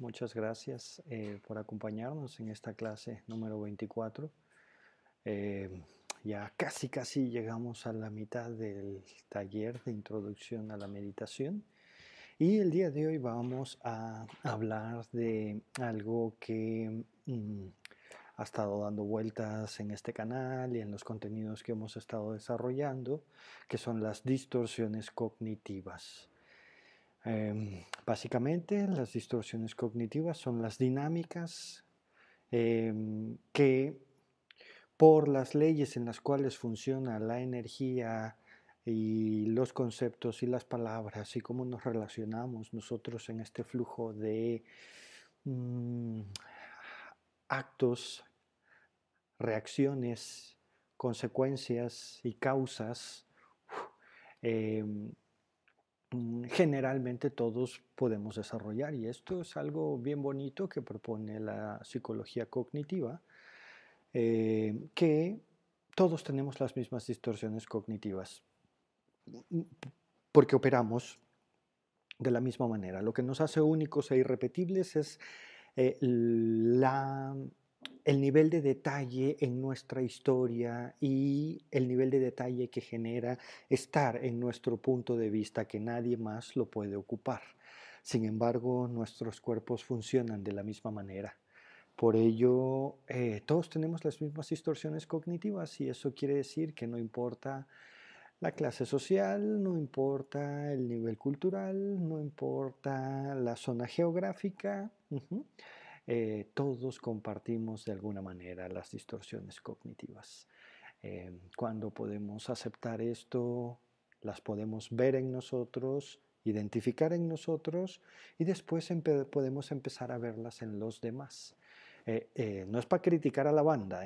muchas gracias eh, por acompañarnos en esta clase número 24. Eh, ya casi casi llegamos a la mitad del taller de introducción a la meditación y el día de hoy vamos a hablar de algo que mm, ha estado dando vueltas en este canal y en los contenidos que hemos estado desarrollando, que son las distorsiones cognitivas. Em, básicamente, las distorsiones cognitivas son las dinámicas em, que por las leyes en las cuales funciona la energía y los conceptos y las palabras y cómo nos relacionamos nosotros en este flujo de mm, actos, reacciones, consecuencias y causas, em, generalmente todos podemos desarrollar y esto es algo bien bonito que propone la psicología cognitiva, eh, que todos tenemos las mismas distorsiones cognitivas mm, porque operamos de la misma manera. Lo que nos hace únicos e irrepetibles es eh, la el nivel de detalle en nuestra historia y el nivel de detalle que genera estar en nuestro punto de vista que nadie más lo puede ocupar. Sin embargo, nuestros cuerpos funcionan de la misma manera. Por ello, eh, todos tenemos las mismas distorsiones cognitivas y eso quiere decir que no importa la clase social, no importa el nivel cultural, no importa la zona geográfica. Eh, todos compartimos de alguna manera las distorsiones cognitivas. Eh, cuando podemos aceptar esto, las podemos ver en nosotros, identificar en nosotros y después podemos empezar a verlas en los demás. Eh, no es para criticar a la banda,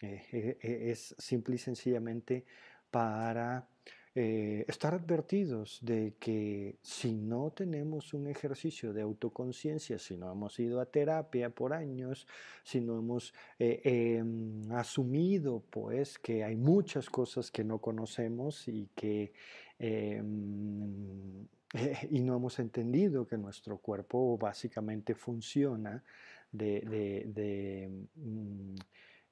es simple y sencillamente para eh, estar advertidos de que si no tenemos un ejercicio de autoconciencia, si no hemos ido a terapia por años, si no hemos eh, em, asumido pues que hay muchas cosas que no conocemos y que em, y no hemos entendido que nuestro cuerpo básicamente funciona de, de mm,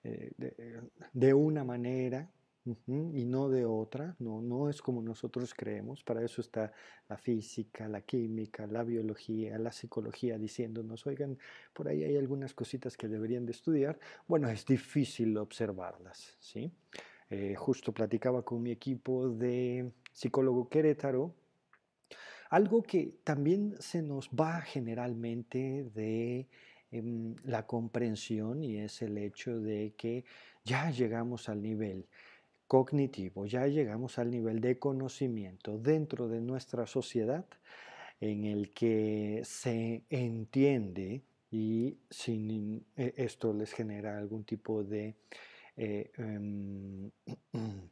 eh, una manera y no de otra, no, no es como nosotros creemos, para eso está la física, la química, la biología, la psicología diciéndonos, oigan, por ahí hay algunas cositas que deberían de estudiar, bueno, es difícil observarlas, ¿sí? Eh, justo platicaba con mi equipo de psicólogo Querétaro, algo que también se nos va generalmente de em, la comprensión y es el hecho de que ya llegamos al nivel cognitivo, ya llegamos al nivel de conocimiento dentro de nuestra sociedad en el que se entiende y si e, esto les genera algún tipo de eh, em,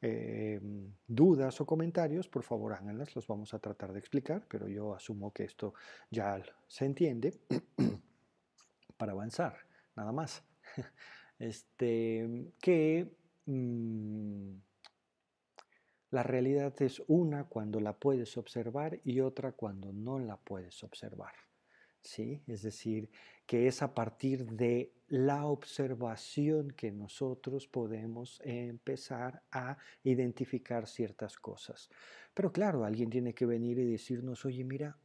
em, dudas o comentarios, por favor háganlas, los vamos a tratar de explicar, pero yo asumo que esto ya se entiende para avanzar, nada más. Este, que Mm, la realidad es una cuando la puedes observar y otra cuando no la puedes observar. ¿sí? Es decir, que es a partir de la observación que nosotros podemos empezar a identificar ciertas cosas. Pero claro, alguien tiene que venir y decirnos, oye, mira,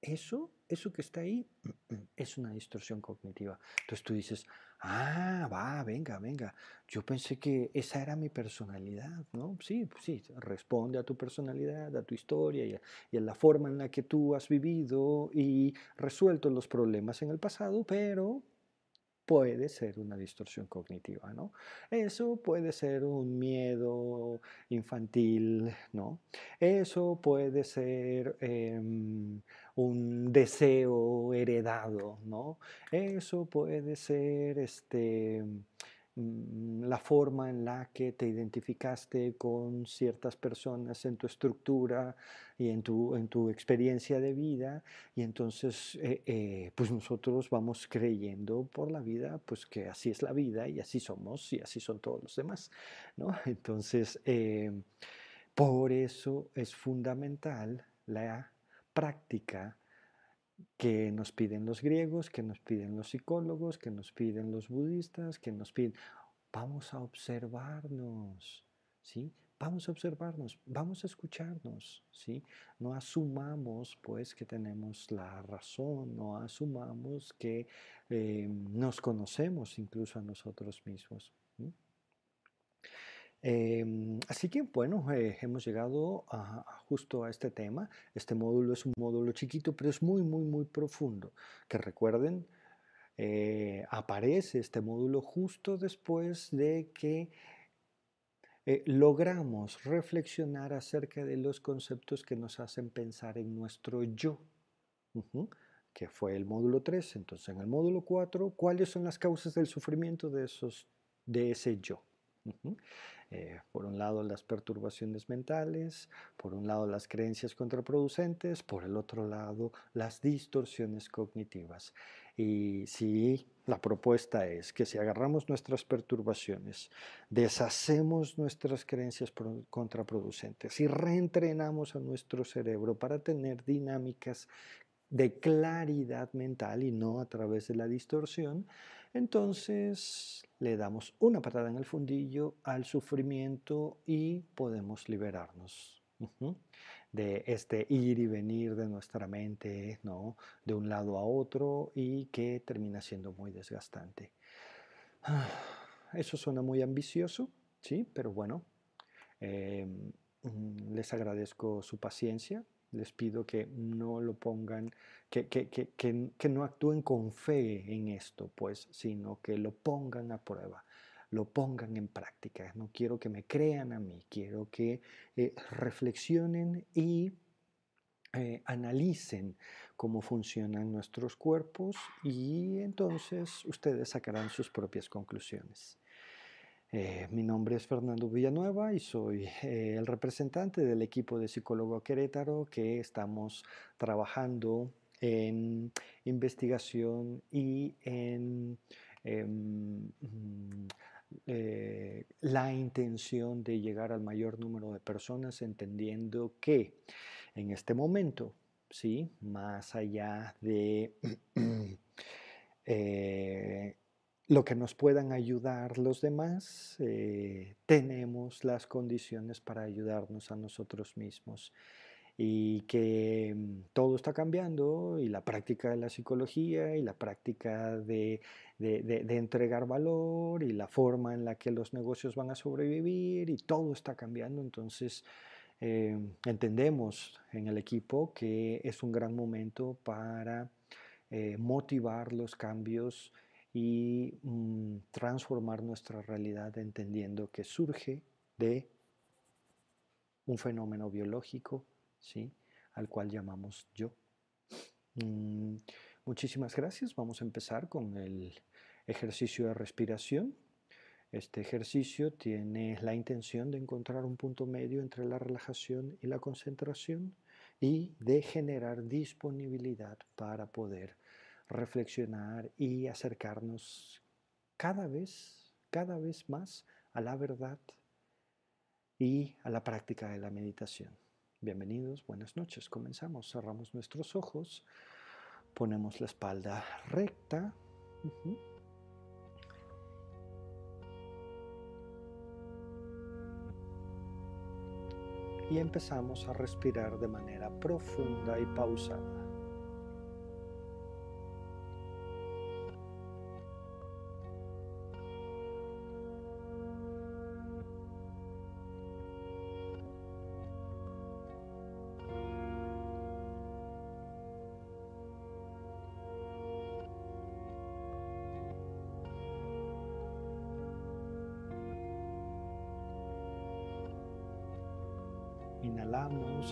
eso, eso que está ahí, es una distorsión cognitiva. Entonces tú dices, ah, va, venga, venga, yo pensé que esa era mi personalidad, ¿no? Sí, sí, responde a tu personalidad, a tu historia y a, y a la forma en la que tú has vivido y resuelto los problemas en el pasado, pero puede ser una distorsión cognitiva, ¿no? Eso puede ser un miedo infantil, ¿no? Eso puede ser em, un deseo heredado, ¿no? Eso puede ser este la forma en la que te identificaste con ciertas personas en tu estructura y en tu, en tu experiencia de vida y entonces eh, eh, pues nosotros vamos creyendo por la vida pues que así es la vida y así somos y así son todos los demás ¿no? entonces eh, por eso es fundamental la práctica que nos piden los griegos, que nos piden los psicólogos, que nos piden los budistas, que nos piden... Vamos a observarnos, ¿sí? Vamos a observarnos, vamos a escucharnos, ¿sí? No asumamos, pues, que tenemos la razón, no asumamos que eh, nos conocemos incluso a nosotros mismos. Em, así que bueno, eh, hemos llegado a, justo a este tema. Este módulo es un módulo chiquito, pero es muy, muy, muy profundo. Que recuerden, eh, aparece este módulo justo después de que eh, logramos reflexionar acerca de los conceptos que nos hacen pensar en nuestro yo, que fue el módulo 3. Entonces, en el módulo 4, ¿cuáles son las causas del sufrimiento de, esos, de ese yo? Eh, por un lado las perturbaciones mentales, por un lado las creencias contraproducentes, por el otro lado las distorsiones cognitivas. Y si la propuesta es que si agarramos nuestras perturbaciones, deshacemos nuestras creencias contraproducentes y reentrenamos a nuestro cerebro para tener dinámicas de claridad mental y no a través de la distorsión, entonces le damos una patada en el fundillo al sufrimiento y podemos liberarnos de este ir y venir de nuestra mente, ¿no? De un lado a otro y que termina siendo muy desgastante. Eso suena muy ambicioso, sí, pero bueno, em, mm, les agradezco su paciencia, les pido que no lo pongan, que, que, que, que, no actúen con fe en esto, pues, sino que lo pongan a prueba, lo pongan en práctica. No quiero que me crean a mí, quiero que eh, reflexionen y eh, analicen cómo funcionan nuestros cuerpos y entonces ustedes sacarán sus propias conclusiones. Eh, mi nombre es Fernando Villanueva y soy eh, el representante del equipo de psicólogo Querétaro que estamos trabajando en investigación y en em, mm, eh, la intención de llegar al mayor número de personas entendiendo que en este momento, ¿sí? más allá de lo que nos puedan ayudar los demás, eh, tenemos las condiciones para ayudarnos a nosotros mismos. Y que mm, todo está cambiando y la práctica de la psicología y la práctica de, entregar valor y la forma en la que los negocios van a sobrevivir y todo está cambiando. Entonces, eh, entendemos en el equipo que es un gran momento para eh, motivar los cambios y mm, transformar nuestra realidad entendiendo que surge de un fenómeno biológico, ¿sí? al cual llamamos yo. Mm, muchísimas gracias. Vamos a empezar con el ejercicio de respiración. Este ejercicio tiene la intención de encontrar un punto medio entre la relajación y la concentración y de generar disponibilidad para poder reflexionar y acercarnos cada vez, cada vez más a la verdad y a la práctica de la meditación. Bienvenidos, buenas noches. Comenzamos, cerramos nuestros ojos, ponemos la espalda recta. Y empezamos a respirar de manera profunda y pausada.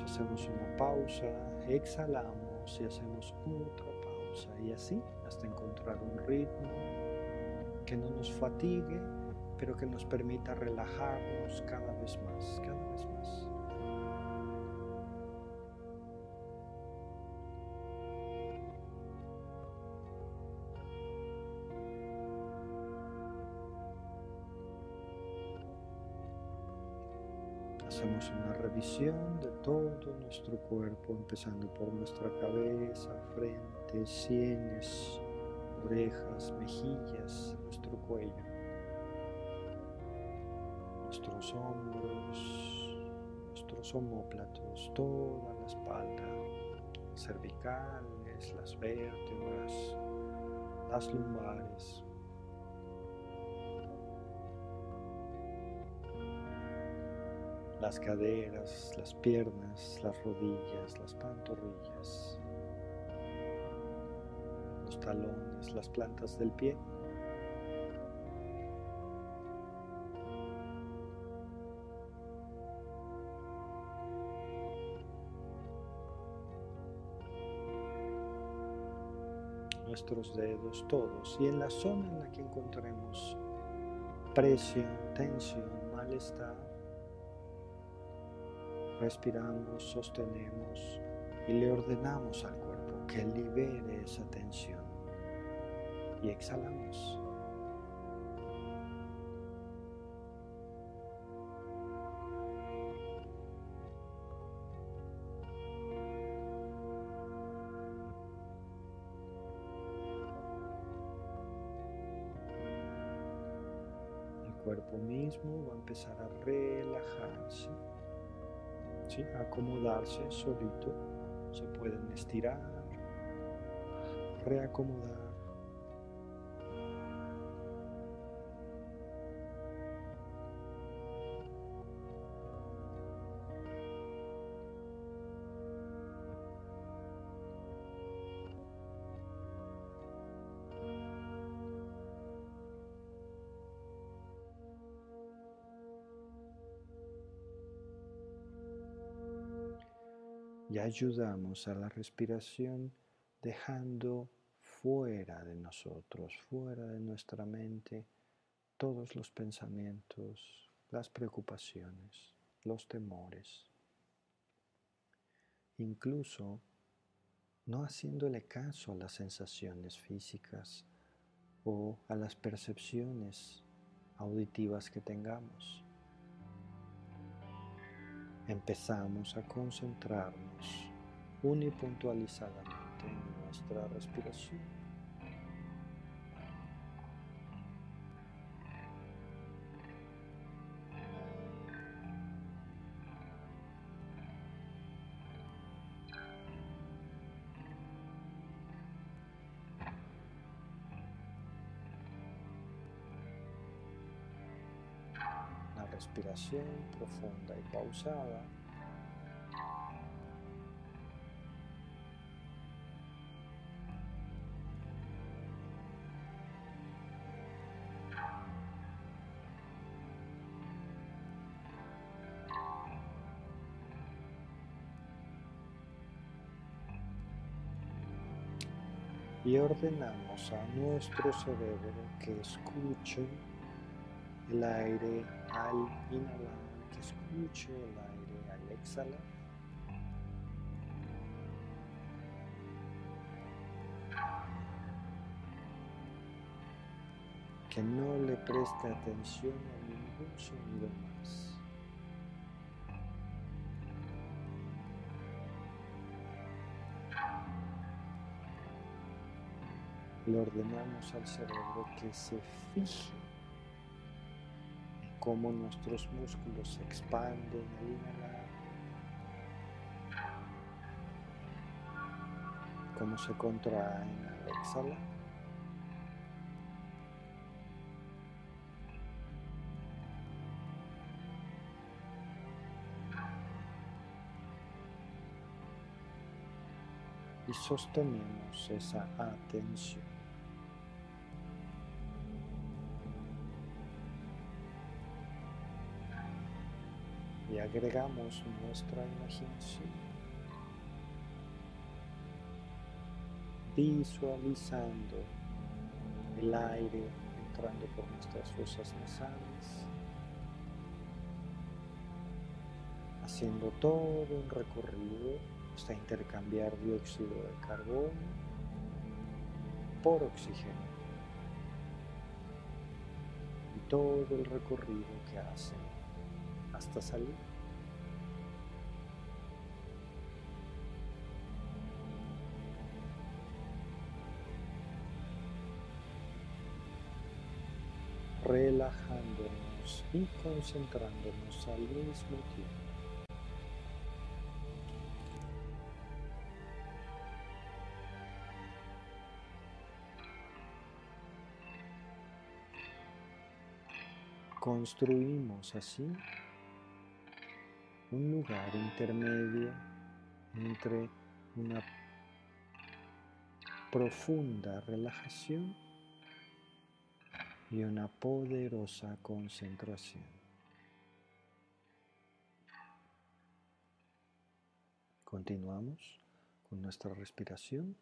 Hacemos una pausa, exhalamos y hacemos otra pausa y así hasta encontrar un ritmo que no nos fatigue, pero que nos permita relajarnos cada vez más, cada vez más. De todo nuestro cuerpo, empezando por nuestra cabeza, frente, sienes, orejas, mejillas, nuestro cuello, nuestros hombros, nuestros homóplatos, toda la espalda, cervicales, las vértebras, las lumbares, las caderas, las piernas, las rodillas, las pantorrillas, los talones, las plantas del pie. nuestros dedos todos y en la zona en la que encontremos presión, tensión, malestar, respiramos, sostenemos y le ordenamos al cuerpo que libere esa tensión. Y exhalamos. El cuerpo mismo va a empezar a relajarse acomodarse solito. Se pueden estirar, reacomodar. Ayudamos a la respiración dejando fuera de nosotros, fuera de nuestra mente, todos los pensamientos, las preocupaciones, los temores. Incluso no haciéndole caso a las sensaciones físicas o a las percepciones auditivas que tengamos empezamos a concentrarnos unipuntualizadamente en nuestra respiración. Respiración profunda y pausada. Y ordenamos a nuestro cerebro que escuche el aire al inhalar, que escuche el aire al exhalar. Que no le preste atención a ningún sonido más. Le ordenamos al cerebro que se fije cómo nuestros músculos se expanden al inhalar, cómo se contraen al exhalar. Y sostenemos esa atención. Agregamos nuestra imaginación, visualizando el aire entrando por nuestras fosas nasales, haciendo todo un recorrido hasta intercambiar dióxido de carbono por oxígeno. Y todo el recorrido que hace hasta salir. Relajándonos y concentrándonos al mismo tiempo. Construimos así un lugar intermedio entre una profunda relajación y una poderosa concentración. Continuamos con nuestra respiración.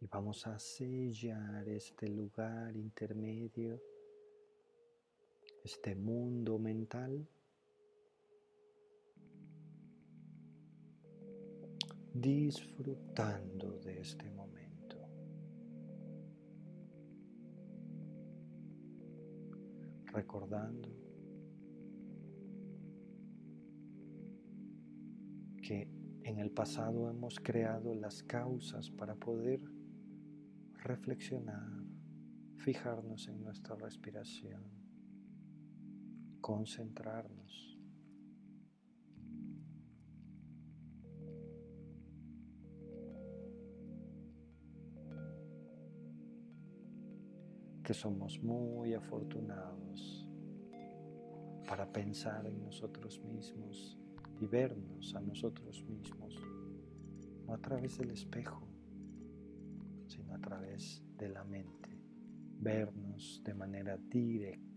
Y vamos a sellar este lugar intermedio, este mundo mental. disfrutando de este momento. Recordando que en el pasado hemos creado las causas para poder reflexionar, fijarnos en nuestra respiración, concentrarnos. que somos muy afortunados para pensar en nosotros mismos y vernos a nosotros mismos, no a través del espejo, sino a través de la mente, vernos de manera directa.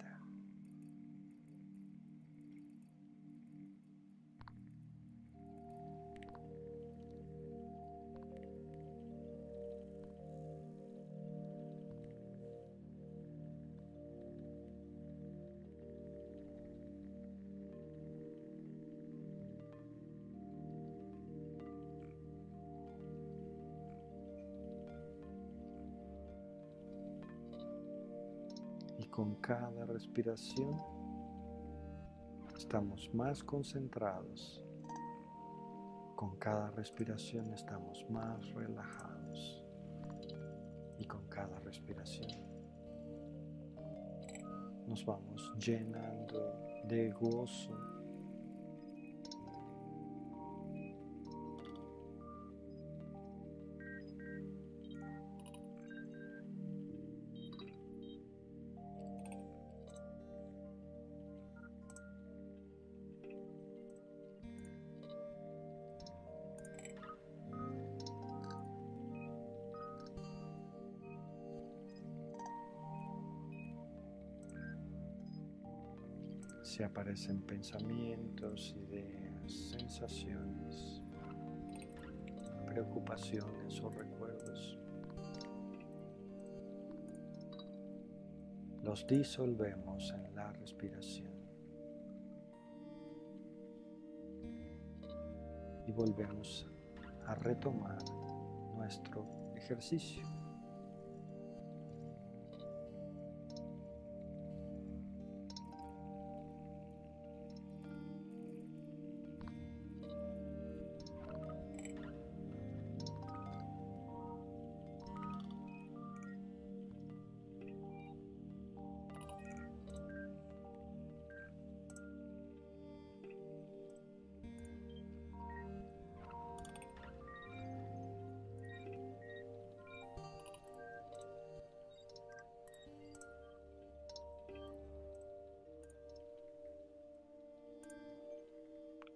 Con cada respiración estamos más concentrados. Con cada respiración estamos más relajados. Y con cada respiración nos vamos llenando de gozo aparecen pensamientos, ideas, sensaciones, preocupaciones o recuerdos. Los disolvemos en la respiración y volvemos a retomar nuestro ejercicio.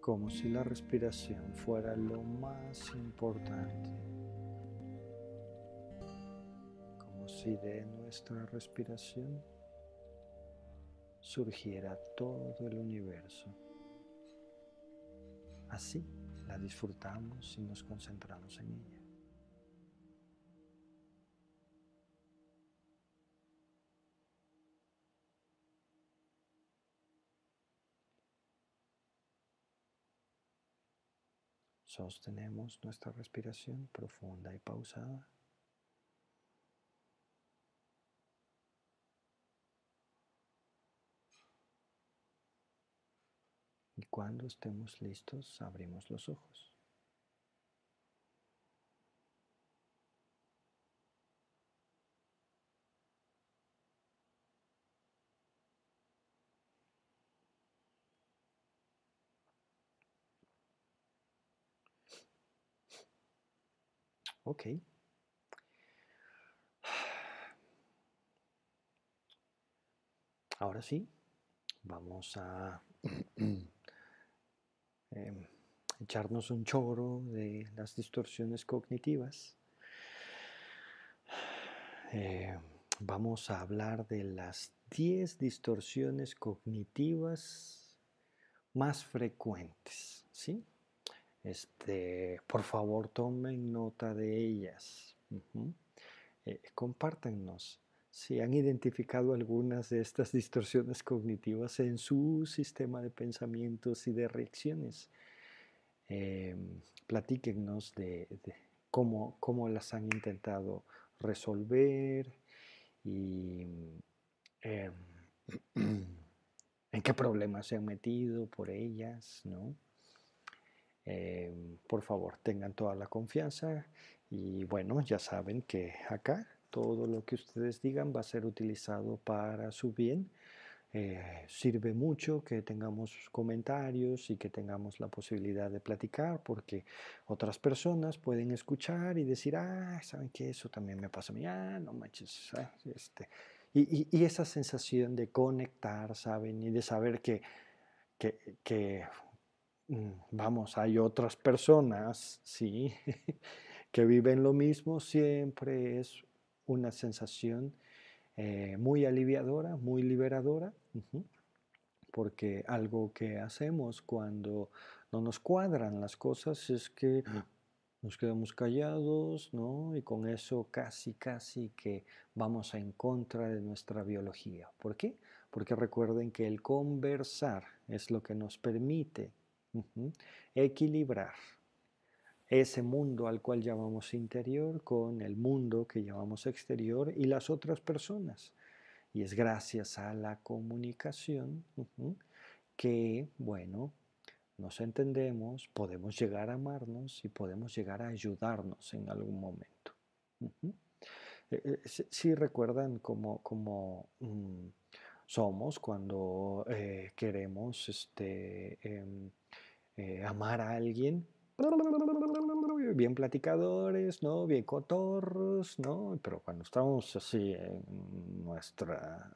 Como si la respiración fuera lo más importante, como si de nuestra respiración surgiera todo el universo. Así la disfrutamos y nos concentramos en ella. Sostenemos nuestra respiración profunda y pausada. cuando estemos listos, abrimos los ojos. Ok. Ahora sí, vamos a em, echarnos un choro de las distorsiones cognitivas. Eh, vamos a hablar de las 10 distorsiones cognitivas más frecuentes, ¿sí? Este, por favor, tomen nota de ellas. Eh, compártenos si han identificado algunas de estas distorsiones cognitivas en su sistema de pensamientos y de reacciones. Eh, platíquenos de, cómo, cómo, las han intentado resolver y em, en qué problemas se han metido por ellas, ¿no? Em, por favor, tengan toda la confianza y bueno, ya saben que acá todo lo que ustedes digan va a ser utilizado para su bien. Eh, sirve mucho que tengamos comentarios y que tengamos la posibilidad de platicar porque otras personas pueden escuchar y decir, ah, ¿saben qué? Eso también me pasa a mí, ah, no manches, ah, este. Y, esa sensación de conectar, ¿saben? Y de saber que, que, mm, vamos, hay otras personas, ¿sí? que viven lo mismo, siempre es una sensación eh, muy aliviadora, muy liberadora, porque algo que hacemos cuando no nos cuadran las cosas es que nos quedamos callados, ¿no? Y con eso casi, casi que vamos en contra de nuestra biología. ¿Por qué? Porque recuerden que el conversar es lo que nos permite equilibrar ese mundo al cual llamamos interior con el mundo que llamamos exterior y las otras personas. Y es gracias a la comunicación que, bueno, nos entendemos, podemos llegar a amarnos y podemos llegar a ayudarnos en algún momento. Eh, eh, si recuerdan cómo, mm, somos cuando eh, queremos este, em, amar a alguien, bien platicadores, ¿no? Bien cotorros, ¿no? Pero cuando estamos así en nuestra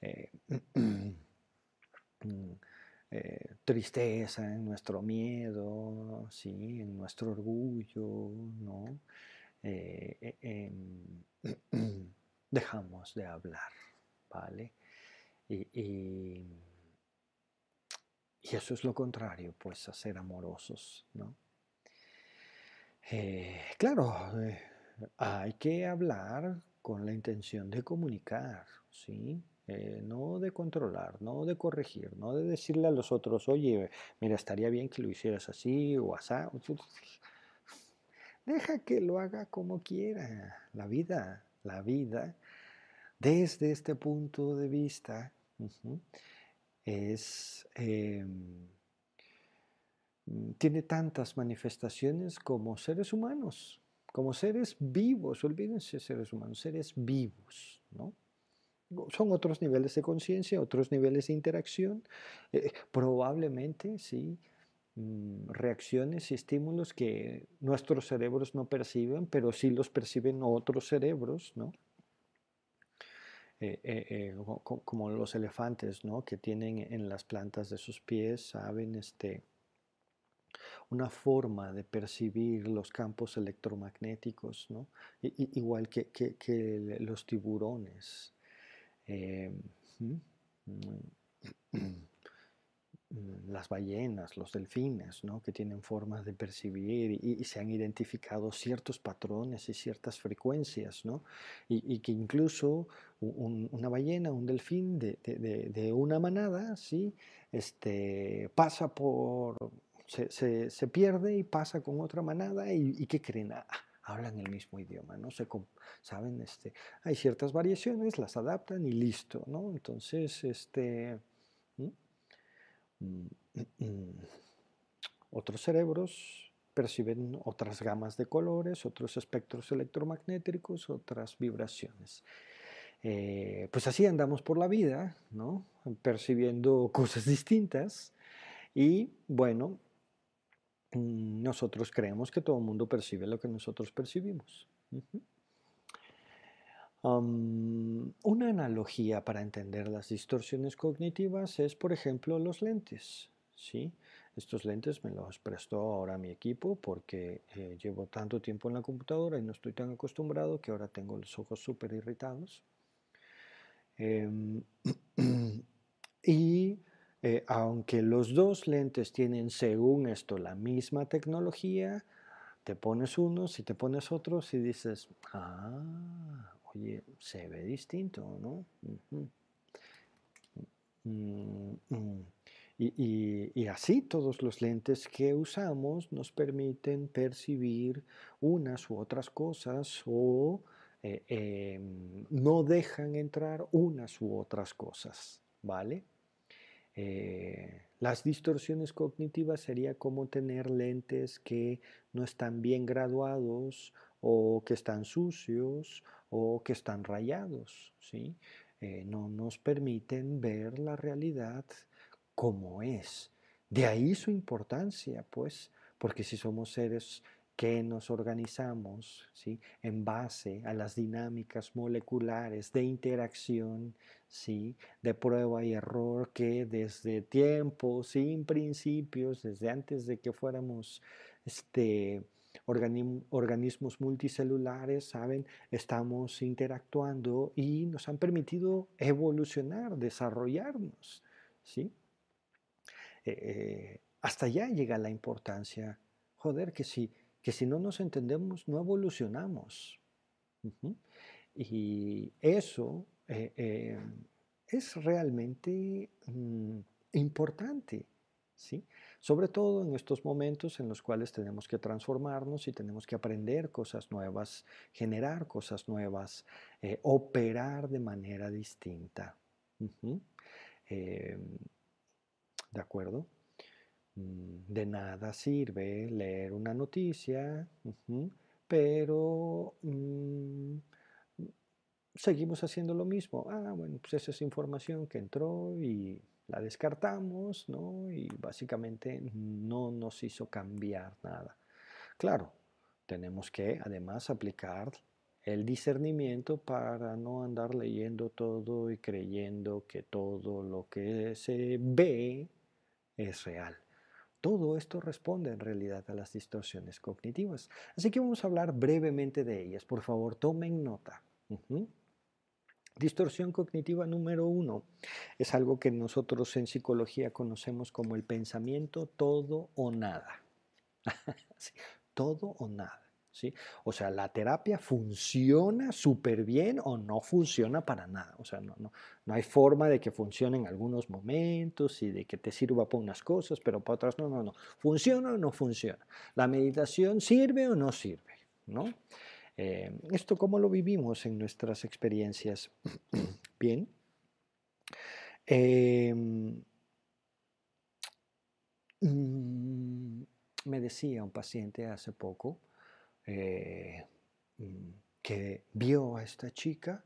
eh, eh, tristeza, en nuestro miedo, ¿sí? En nuestro orgullo, ¿no? Eh, em, dejamos de hablar, ¿vale? y eso es lo contrario, pues, a ser amorosos, ¿no? Eh, claro, eh, hay que hablar con la intención de comunicar, ¿sí? Eh, no de controlar, no de corregir, no de decirle a los otros, oye, mira, estaría bien que lo hicieras así o así. Deja que lo haga como quiera. La vida, la vida, desde este punto de vista, es, em, tiene tantas manifestaciones como seres humanos, como seres vivos, olvídense seres humanos, seres vivos, ¿no? Son otros niveles de conciencia, otros niveles de interacción, eh, probablemente, sí, mm, reacciones y estímulos que nuestros cerebros no perciben, pero sí los perciben otros cerebros, ¿no? Eh, eh, eh, como los elefantes, ¿no? Que tienen en las plantas de sus pies, saben, este, una forma de percibir los campos electromagnéticos, ¿no? igual que, los tiburones. Mm, las ballenas, los delfines, ¿no? que tienen formas de percibir y, se han identificado ciertos patrones y ciertas frecuencias, ¿no? y, que incluso una ballena, un delfín de, una manada, ¿sí? este, pasa por, se, se, pierde y pasa con otra manada y, ¿qué creen? Ah, hablan el mismo idioma, ¿no? Se, ¿Saben? Este, hay ciertas variaciones, las adaptan y listo, ¿no? Entonces, este mm, mm, otros cerebros perciben otras gamas de colores, otros espectros electromagnéticos, otras vibraciones. Eh, pues así andamos por la vida, ¿no? Percibiendo cosas distintas y bueno, mm, nosotros creemos que todo el mundo percibe lo que nosotros percibimos. Una analogía para entender las distorsiones cognitivas es, por ejemplo, los lentes. ¿sí? Estos lentes me los prestó ahora mi equipo porque eh, llevo tanto tiempo en la computadora y no estoy tan acostumbrado que ahora tengo los ojos súper irritados. Em, y eh, aunque los dos lentes tienen, según esto, la misma tecnología, te pones unos y te pones otros y dices, ah, oye, se ve distinto, ¿no? Mm, mm. Y, así todos los lentes que usamos nos permiten percibir unas u otras cosas o eh, em, no dejan entrar unas u otras cosas, ¿vale? Eh, las distorsiones cognitivas sería como tener lentes que no están bien graduados o que están sucios o que están rayados, ¿sí? Eh, no nos permiten ver la realidad como es. De ahí su importancia, pues, porque si somos seres que nos organizamos ¿sí? en base a las dinámicas moleculares de interacción, ¿sí? de prueba y error que desde tiempos, sin principios, desde antes de que fuéramos este, organismos multicelulares, ¿saben? Estamos interactuando y nos han permitido evolucionar, desarrollarnos. ¿sí? Eh, eh, hasta allá llega la importancia. Joder, que si que si no nos entendemos, no evolucionamos. Y eso eh, es realmente mm, importante, ¿sí? Sobre todo en estos momentos en los cuales tenemos que transformarnos y tenemos que aprender cosas nuevas, generar cosas nuevas, eh, operar de manera distinta. Em, ¿De acuerdo? Mm, de nada sirve leer una noticia, pero mm, seguimos haciendo lo mismo. Ah, bueno, pues esa es información que entró y la descartamos, ¿no? Y básicamente no nos hizo cambiar nada. Claro, tenemos que además aplicar el discernimiento para no andar leyendo todo y creyendo que todo lo que se ve es real. Todo esto responde en realidad a las distorsiones cognitivas. Así que vamos a hablar brevemente de ellas. Por favor, tomen nota. Distorsión cognitiva número uno es algo que nosotros en psicología conocemos como el pensamiento todo o nada. todo o nada. O sea, la terapia funciona súper bien o no funciona para nada. O sea, no, no, no hay forma de que funcione en algunos momentos y de que te sirva para unas cosas, pero para otras no, no, no. ¿Funciona o no funciona? ¿La meditación sirve o no sirve? ¿No? Eh, ¿Esto cómo lo vivimos en nuestras experiencias? bien. Em, mm, me decía un paciente hace poco, eh, mm, que vio a esta chica,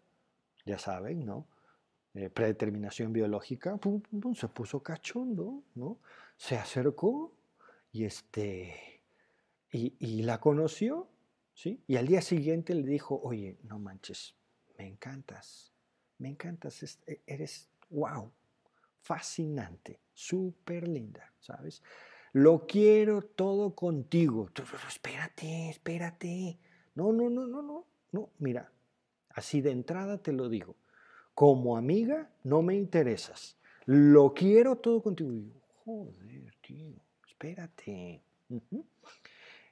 ya saben, ¿no? Eh, predeterminación biológica, se puso cachondo, ¿no? Se acercó y, este, y, la conoció, ¿sí? Y al día siguiente le dijo, oye, no manches, me encantas, me encantas, e, eres, wow, fascinante, súper linda, ¿sabes? Lo quiero todo contigo. espérate, espérate. No, no, no, no, no. No, mira, así de entrada te lo digo. Como amiga no me interesas. Lo quiero todo contigo. joder, tío, espérate.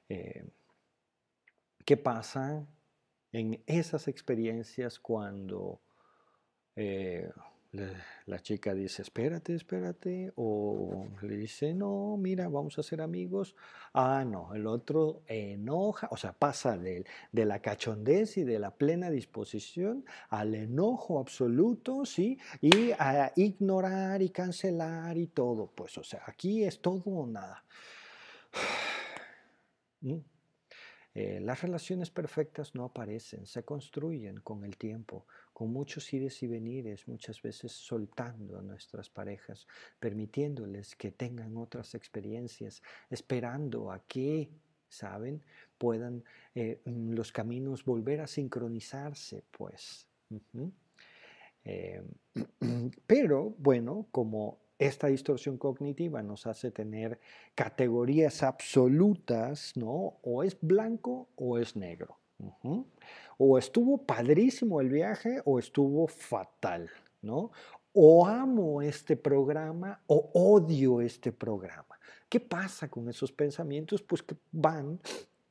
Eh, ¿Qué pasa en esas experiencias cuando eh, la chica dice, espérate, espérate, o le dice, no, mira, vamos a ser amigos. Ah, no, el otro enoja, o sea, pasa de, la cachondez y de la plena disposición al enojo absoluto, ¿sí? Y a ignorar y cancelar y todo. Pues, o sea, aquí es todo o nada. ¿Mm? Eh, las relaciones perfectas no aparecen, se construyen con el tiempo, con muchos ires y venires, muchas veces soltando a nuestras parejas, permitiéndoles que tengan otras experiencias, esperando a que, ¿saben?, puedan eh, mm, los caminos volver a sincronizarse, pues. Eh, pero, bueno, como esta distorsión cognitiva nos hace tener categorías absolutas, ¿no? O es blanco o es negro. O estuvo padrísimo el viaje o estuvo fatal, ¿no? O amo este programa o odio este programa. ¿Qué pasa con esos pensamientos? Pues que van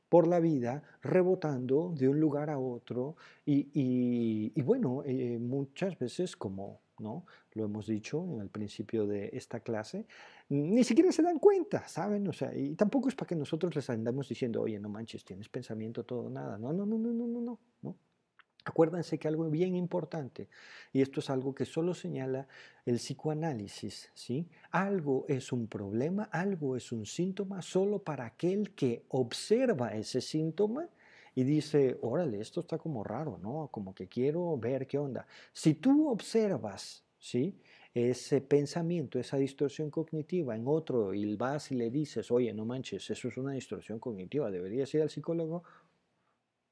por la vida rebotando de un lugar a otro y, bueno, eh, muchas veces como ¿no? Lo hemos dicho en el principio de esta clase, ni siquiera se dan cuenta, ¿saben? O sea, y tampoco es para que nosotros les andamos diciendo, oye, no manches, tienes pensamiento todo, nada. No, no, no, no, no, no, no. Acuérdense que algo bien importante, y esto es algo que solo señala el psicoanálisis, ¿sí? Algo es un problema, algo es un síntoma solo para aquel que observa ese síntoma y dice, órale, esto está como raro, ¿no? Como que quiero ver qué onda. Si tú observas, ¿sí? Ese pensamiento, esa distorsión cognitiva en otro y vas y le dices, oye, no manches, eso es una distorsión cognitiva, deberías ir al psicólogo,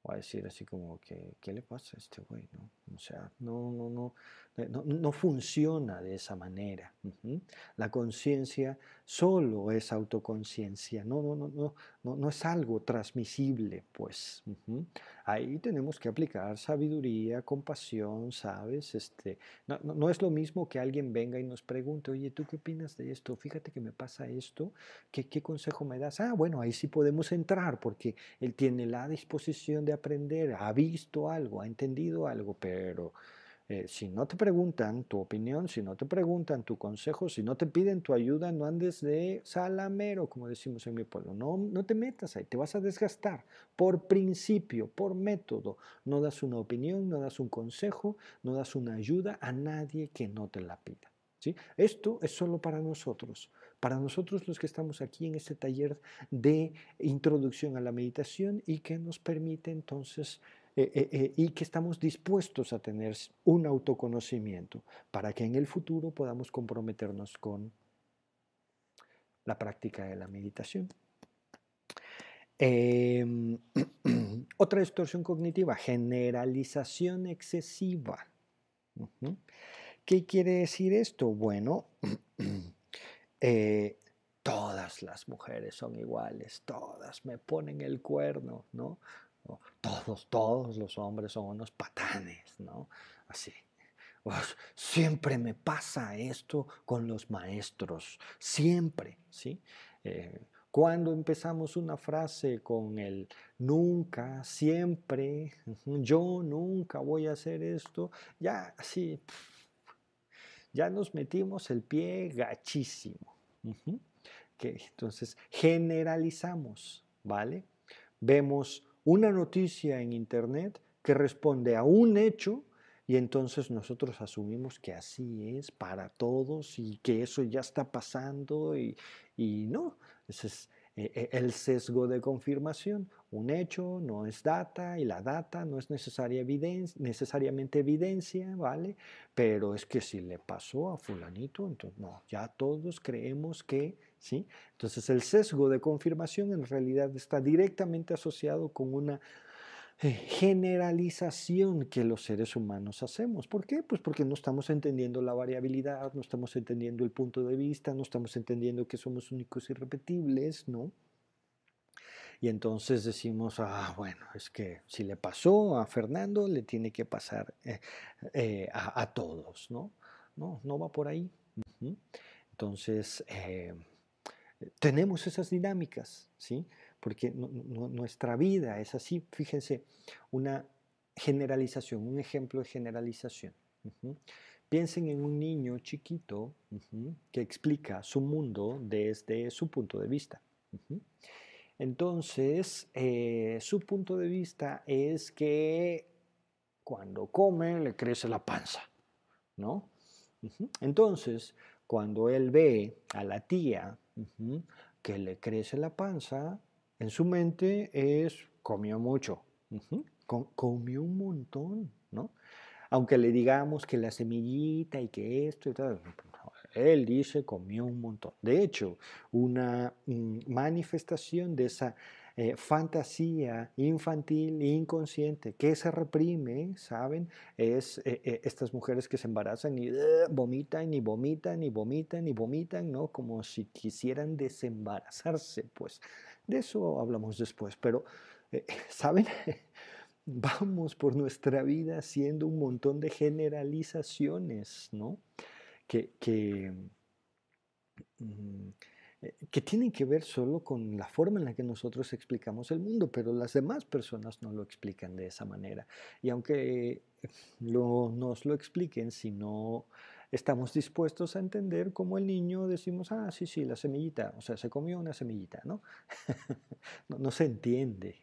va a decir así como que, ¿qué le pasa a este güey? No? O sea, no, no, no, eh, no, funciona de esa manera. La conciencia solo es autoconciencia, no, no, no, no, no, es algo transmisible, pues. Ahí tenemos que aplicar sabiduría, compasión, ¿sabes? Este, no, no, es lo mismo que alguien venga y nos pregunte, oye, ¿tú qué opinas de esto? Fíjate que me pasa esto, ¿qué, qué consejo me das? Ah, bueno, ahí sí podemos entrar porque él tiene la disposición de aprender, ha visto algo, ha entendido algo, pero eh, si no te preguntan tu opinión, si no te preguntan tu consejo, si no te piden tu ayuda, no andes de salamero, como decimos en mi pueblo. No, no te metas ahí, te vas a desgastar. Por principio, por método, no das una opinión, no das un consejo, no das una ayuda a nadie que no te la pida. ¿sí? Esto es solo para nosotros. Para nosotros los que estamos aquí en este taller de introducción a la meditación y que nos permite entonces eh, eh, eh, y que estamos dispuestos a tener un autoconocimiento para que en el futuro podamos comprometernos con la práctica de la meditación. Em, otra distorsión cognitiva, generalización excesiva. ¿Qué quiere decir esto? Bueno, todas las mujeres son iguales, todas me ponen el cuerno, ¿no? Todos, todos los hombres son unos patanes, ¿no? Así. siempre me pasa esto con los maestros, siempre, ¿sí? Eh, cuando empezamos una frase con el nunca, siempre, yo nunca voy a hacer esto, ya así, ya nos metimos el pie gachísimo. que, entonces, generalizamos, ¿vale? Vemos una noticia en Internet que responde a un hecho y entonces nosotros asumimos que así es para todos y que eso ya está pasando y, no, ese es eh, eh, el sesgo de confirmación. Un hecho no es data y la data no es necesariamente evidencia, ¿vale? Pero es que si le pasó a fulanito, entonces no, ya todos creemos que entonces el sesgo de confirmación en realidad está directamente asociado con una eh, generalización que los seres humanos hacemos. ¿Por qué? Pues porque no estamos entendiendo la variabilidad, no estamos entendiendo el punto de vista, no estamos entendiendo que somos únicos y repetibles, ¿no? Y entonces decimos, ah, bueno, es que si le pasó a Fernando, le tiene que pasar eh, eh, a, todos, ¿no? No, no va por ahí. Entonces, tenemos esas dinámicas, ¿sí? Porque nuestra vida es así, fíjense, una generalización, un ejemplo de generalización. piensen en un niño chiquito que explica su mundo desde su punto de vista. Entonces, eh, su punto de vista es que cuando come le crece la panza, ¿no? Entonces, cuando él ve a la tía que le crece la panza, en su mente es comió mucho, comió un montón, ¿no? Aunque le digamos que la semillita y que esto y él dice comió un montón. De hecho, una mm, manifestación de esa eh, fantasía infantil e inconsciente que se reprime, ¿saben? Es eh, eh, estas mujeres que se embarazan y vomitan y vomitan y vomitan y vomitan, ¿no? Como si quisieran desembarazarse, pues. De eso hablamos después, pero, ¿saben? Vamos por nuestra vida haciendo un montón de generalizaciones, ¿no? Que, que mm, que tienen que ver solo con la forma en la que nosotros explicamos el mundo, pero las demás personas no lo explican de esa manera. Y aunque nos lo expliquen, si no estamos dispuestos a entender como el niño decimos, ah, sí, sí, la semillita, o sea, se comió una semillita, ¿no? no, se entiende.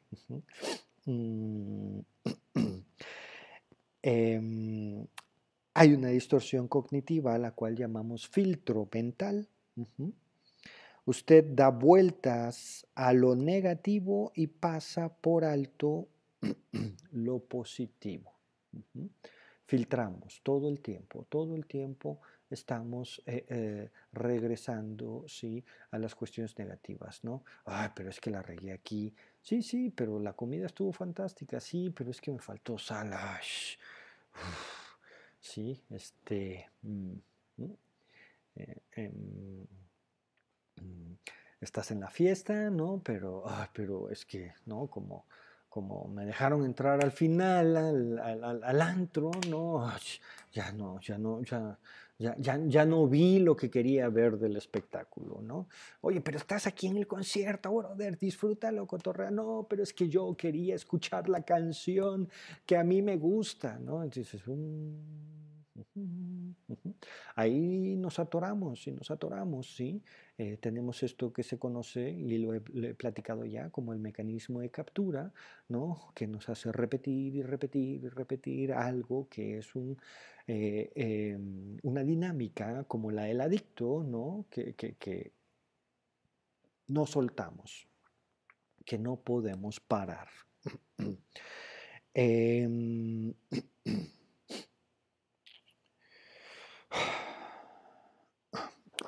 Mm. Em, hay una distorsión cognitiva a la cual llamamos filtro mental. Usted da vueltas a lo negativo y pasa por alto lo positivo. Filtramos todo el tiempo, todo el tiempo estamos eh, eh, regresando ¿sí? a las cuestiones negativas, ¿no? Ay, pero es que la regué aquí. Sí, sí, pero la comida estuvo fantástica. Sí, pero es que me faltó sal. sí, este... Mm, eh, em, estás en la fiesta, ¿no? Pero, pero es que, ¿no? Como, como me dejaron entrar al final, al, antro, ¿no? ya no, ya no, ya, ya, ya, no vi lo que quería ver del espectáculo, ¿no? Oye, pero estás aquí en el concierto, brother, disfrútalo, cotorrea. No, pero es que yo quería escuchar la canción que a mí me gusta, ¿no? Entonces, Ahí nos atoramos y nos atoramos, ¿sí? Eh, tenemos esto que se conoce, y lo he, platicado ya, como el mecanismo de captura, ¿no? Que nos hace repetir y repetir y repetir algo que es un, eh, em, una dinámica como la del adicto, ¿no? Que, que no soltamos, que no podemos parar. eh,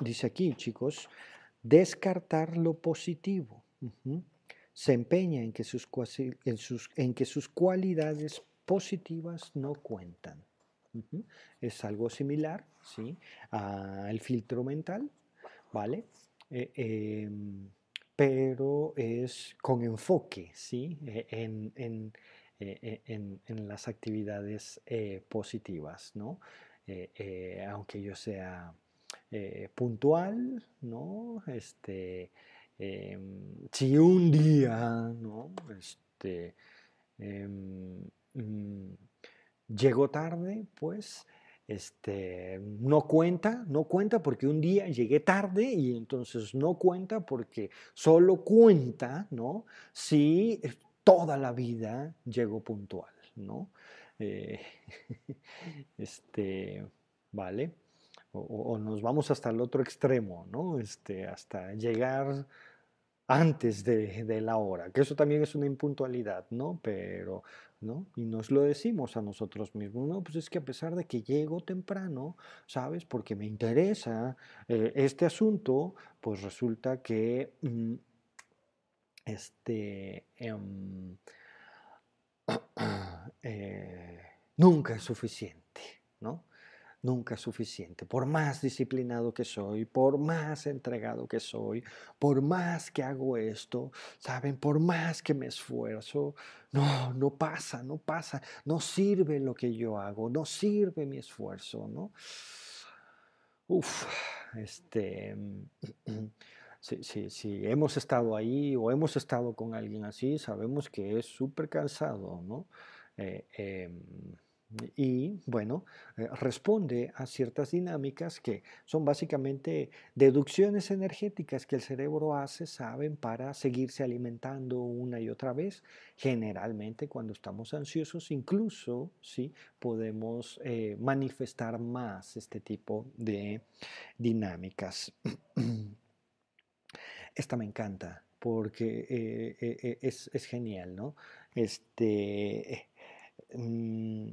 Dice aquí, chicos, descartar lo positivo. Se empeña en que, sus, en, cualidades positivas no cuentan. Es algo similar ¿sí? al filtro mental, ¿vale? Eh, em, pero es con enfoque ¿sí? E, en, e, en, en las actividades eh, positivas, ¿no? Eh, aunque yo sea eh, puntual, ¿no? Este, em, si un día, ¿no? Este, em, mm, llego tarde, pues, este, no cuenta, no cuenta porque un día llegué tarde y entonces no cuenta porque solo cuenta, ¿no? Si toda la vida llego puntual, ¿no? Eh, este, ¿vale? O, nos vamos hasta el otro extremo, ¿no? Este, hasta llegar antes de, la hora, que eso también es una impuntualidad, ¿no? Pero, ¿no? Y nos lo decimos a nosotros mismos, no, pues es que a pesar de que llego temprano, ¿sabes? Porque me interesa eh, este asunto, pues resulta que, mm, este, em, eh, nunca es suficiente, ¿no? Nunca es suficiente. Por más disciplinado que soy, por más entregado que soy, por más que hago esto, ¿saben? Por más que me esfuerzo, no, no pasa, no pasa, no sirve lo que yo hago, no sirve mi esfuerzo, ¿no? Uf, este... Si, si, hemos estado ahí o hemos estado con alguien así, sabemos que es súper cansado, ¿no? Eh, em, y bueno, eh, responde a ciertas dinámicas que son básicamente deducciones energéticas que el cerebro hace, saben, para seguirse alimentando una y otra vez. Generalmente cuando estamos ansiosos, incluso ¿sí? podemos eh, manifestar más este tipo de dinámicas. Esta me encanta porque eh, es, es, genial, ¿no? Este, mm,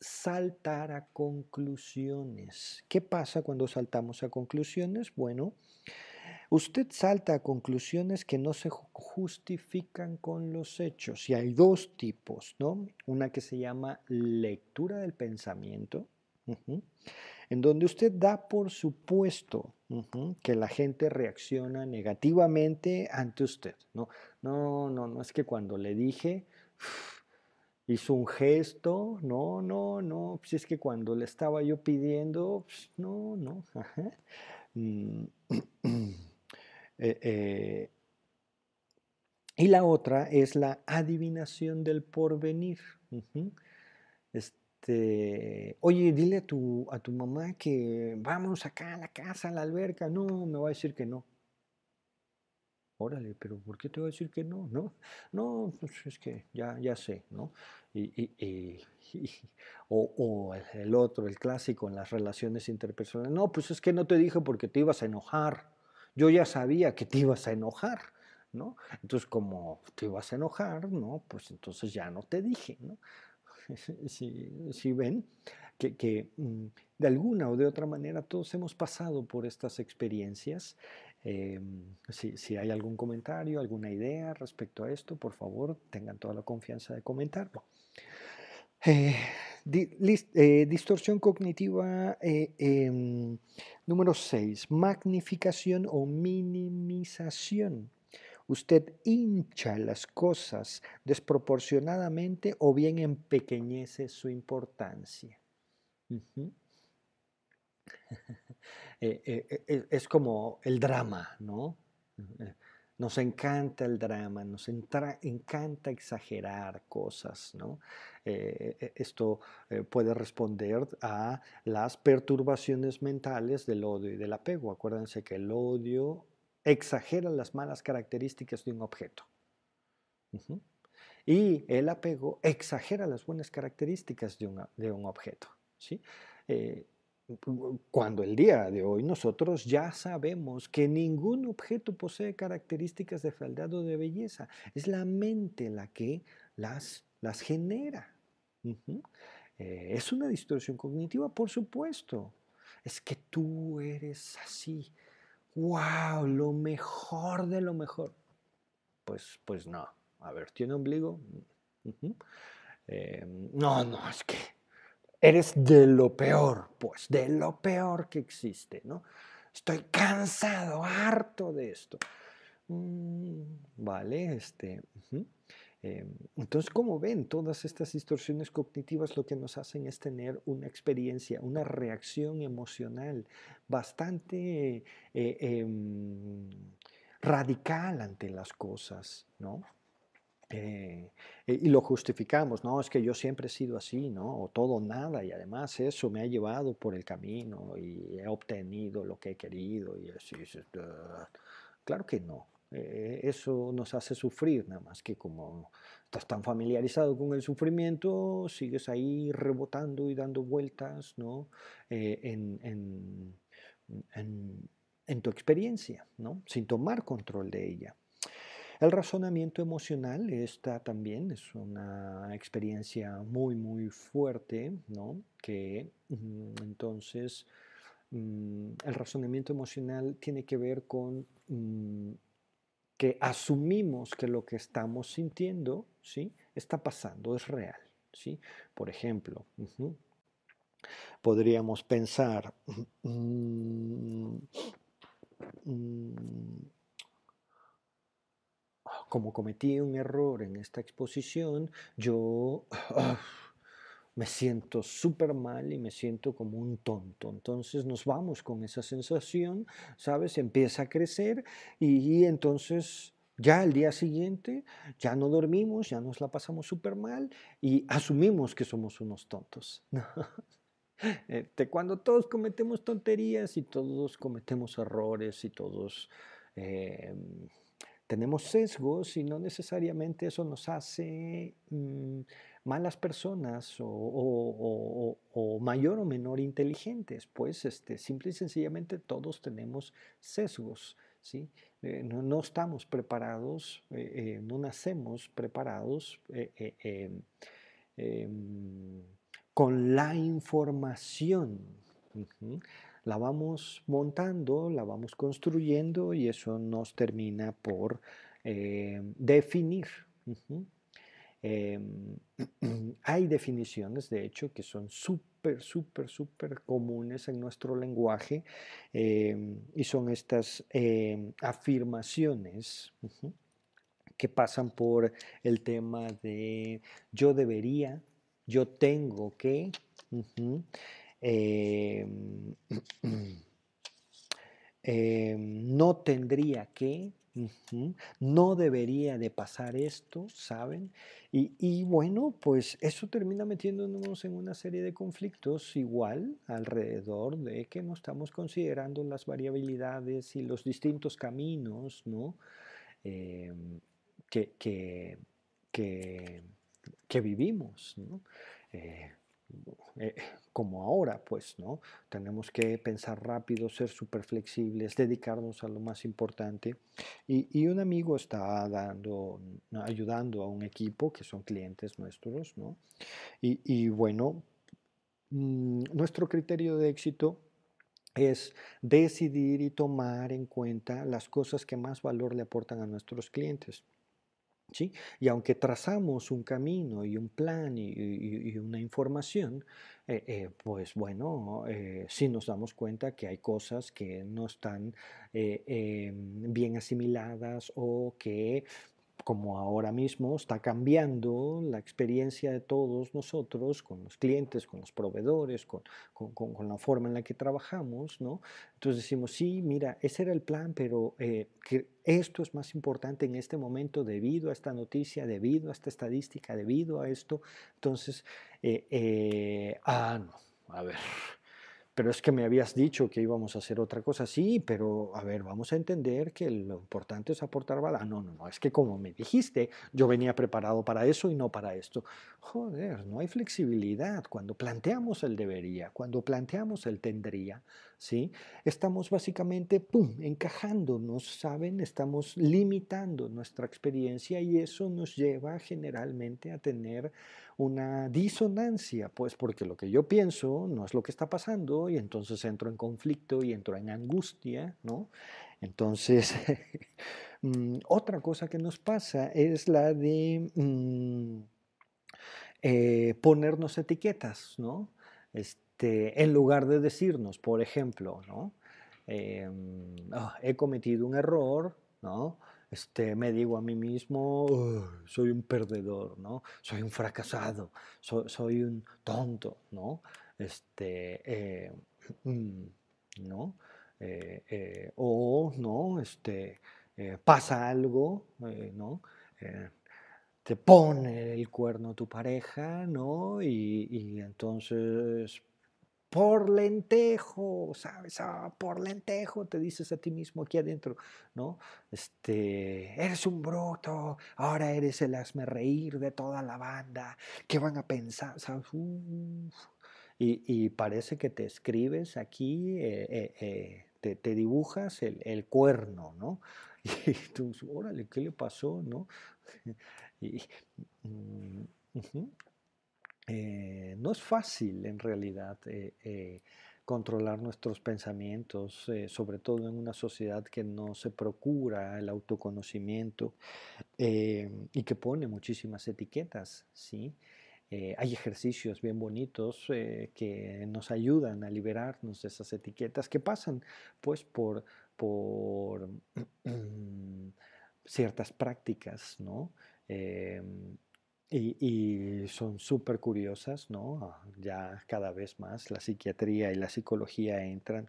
saltar a conclusiones. ¿Qué pasa cuando saltamos a conclusiones? Bueno, usted salta a conclusiones que no se justifican con los hechos. Y hay dos tipos, ¿no? Una que se llama lectura del pensamiento, en donde usted da por supuesto que la gente reacciona negativamente ante usted. No, no, no, no es que cuando le dije hizo un gesto, no, no, no, pues es que cuando le estaba yo pidiendo, pues no, no, mm, eh, eh, y la otra es la adivinación del porvenir. Este, oye, dile a tu, a tu mamá que vamos acá a la casa, a la alberca. No, me va a decir que no. Órale, pero ¿por qué te va a decir que no? No, no, pues es que ya, ya sé, ¿no? y, o, el otro, el clásico en las relaciones interpersonales. No, pues es que no te dije porque te ibas a enojar. Yo ya sabía que te ibas a enojar, ¿no? Entonces, como te ibas a enojar, ¿no? Pues entonces ya no te dije, ¿no? Si, ven que, mm, de alguna o de otra manera todos hemos pasado por estas experiencias. Em, si, hay algún comentario, alguna idea respecto a esto, por favor, tengan toda la confianza de comentarlo. Eh, eh, distorsión cognitiva eh, em, número 6, magnificación o minimización. Usted hincha las cosas desproporcionadamente o bien empequeñece su importancia. es como el drama, ¿no? Nos encanta el drama, nos encanta exagerar cosas, ¿no? Eh, esto eh, puede responder a las perturbaciones mentales del odio y del apego. Acuérdense que el odio exagera las malas características de un objeto. Y el apego exagera las buenas características de, de un objeto. Eh, cuando el día de hoy nosotros ya sabemos que ningún objeto posee características de fealdad o de belleza, es la mente la que las, las genera. Eh, es una distorsión cognitiva, por supuesto. Es que tú eres así. ¡Wow! Lo mejor de lo mejor. Pues, pues no. A ver, ¿tiene ombligo? Eh, no, no, es que eres de lo peor, pues, de lo peor que existe, ¿no? Estoy cansado, harto de esto. Mm, vale, este. Em, entonces, como ven, todas estas distorsiones cognitivas lo que nos hacen es tener una experiencia, una reacción emocional bastante eh, em, radical ante las cosas, ¿no? Eh, y lo justificamos, no, es que yo siempre he sido así, ¿no? O todo nada, y además eso me ha llevado por el camino y he obtenido lo que he querido, y así, claro que no. Eh, eso nos hace sufrir, nada más que como estás tan familiarizado con el sufrimiento, sigues ahí rebotando y dando vueltas, ¿no? Eh, en, en tu experiencia, ¿no? Sin tomar control de ella. El razonamiento emocional, esta también es una experiencia muy, muy fuerte, ¿no? Que mm, entonces mm, el razonamiento emocional tiene que ver con mm, que asumimos que lo que estamos sintiendo, ¿sí? Está pasando, es real, ¿sí? Por ejemplo, podríamos pensar, como cometí un error en esta exposición, yo me siento súper mal y me siento como un tonto. Entonces nos vamos con esa sensación, ¿sabes? Empieza a crecer y, entonces Ya al día siguiente ya no dormimos, ya nos la pasamos súper mal y asumimos que somos unos tontos. Este, cuando todos cometemos tonterías y todos cometemos errores y todos em, tenemos sesgos y no necesariamente eso nos hace mm, malas personas o, mayor o menor inteligentes, pues este, simple y sencillamente todos tenemos sesgos. ¿sí? Eh, no, estamos preparados, eh, eh, no nacemos preparados em, em, con la información. La vamos montando, la vamos construyendo y eso nos termina por definir. Em, hay definiciones, de hecho, que son súper, súper, súper comunes en nuestro lenguaje em, y son estas em, afirmaciones que pasan por el tema de yo debería, yo tengo que, no tendría que, no debería de pasar esto, ¿saben? Y, bueno, pues eso termina metiéndonos en una serie de conflictos igual alrededor de que no estamos considerando las variabilidades y los distintos caminos, ¿no? Em, que, que, vivimos, ¿no? Eh, eh, como ahora, pues, ¿no? Tenemos que pensar rápido, ser súper flexibles, dedicarnos a lo más importante. Y, un amigo está dando, ayudando a un equipo que son clientes nuestros, ¿no? Y, bueno, mm, nuestro criterio de éxito es decidir y tomar en cuenta las cosas que más valor le aportan a nuestros clientes. Y aunque trazamos un camino y un plan y, una información, eh, eh, pues bueno, eh, sí nos damos cuenta que hay cosas que no están em, bien asimiladas o que como ahora mismo está cambiando la experiencia de todos nosotros con los clientes, con los proveedores, con, la forma en la que trabajamos, ¿no? Entonces decimos, sí, mira, ese era el plan, pero eh, que esto es más importante en este momento debido a esta noticia, debido a esta estadística, debido a esto. Entonces, eh, eh, ah, no, a ver pero es que me habías dicho que íbamos a hacer otra cosa. Sí, pero a ver, vamos a entender que lo importante es aportar valor. Ah, no, no, no, es que como me dijiste, yo venía preparado para eso y no para esto. Joder, no hay flexibilidad. Cuando planteamos el debería, cuando planteamos el tendría, ¿sí? Estamos básicamente, pum, encajándonos, ¿saben? Estamos limitando nuestra experiencia y eso nos lleva generalmente a tener una disonancia, pues porque lo que yo pienso no es lo que está pasando y entonces entro en conflicto y entro en angustia, ¿no? Entonces, mm, otra cosa que nos pasa es la de mm, eh, ponernos etiquetas, ¿no? Este, en lugar de decirnos, por ejemplo, ¿no? Em, ah, he cometido un error, ¿no? este, me digo a mí mismo, soy un perdedor, ¿no? Soy un fracasado, soy, un tonto, ¿no? Este, eh, mm, ¿no? Eh, eh, o, ¿no? Este, pasa algo, ¿no? te pone el cuerno tu pareja, ¿no? Y entonces por lentejo, ¿sabes? Ah, por lentejo, te dices a ti mismo aquí adentro, ¿no? Este, eres un bruto, ahora eres el hazme reír de toda la banda, ¿qué van a pensar? y, parece que te escribes aquí, eh, eh, eh, te, dibujas el, cuerno, ¿no? Y tú, órale, ¿qué le pasó, no? y, mm, eh, no es fácil en realidad eh, eh, controlar nuestros pensamientos, sobre todo en una sociedad que no se procura el autoconocimiento y que pone muchísimas etiquetas, ¿sí? hay ejercicios bien bonitos que nos ayudan a liberarnos de esas etiquetas que pasan pues por, por ciertas prácticas, ¿no? Y, son súper curiosas, ¿no? Ah, ya cada vez más la psiquiatría y la psicología entran.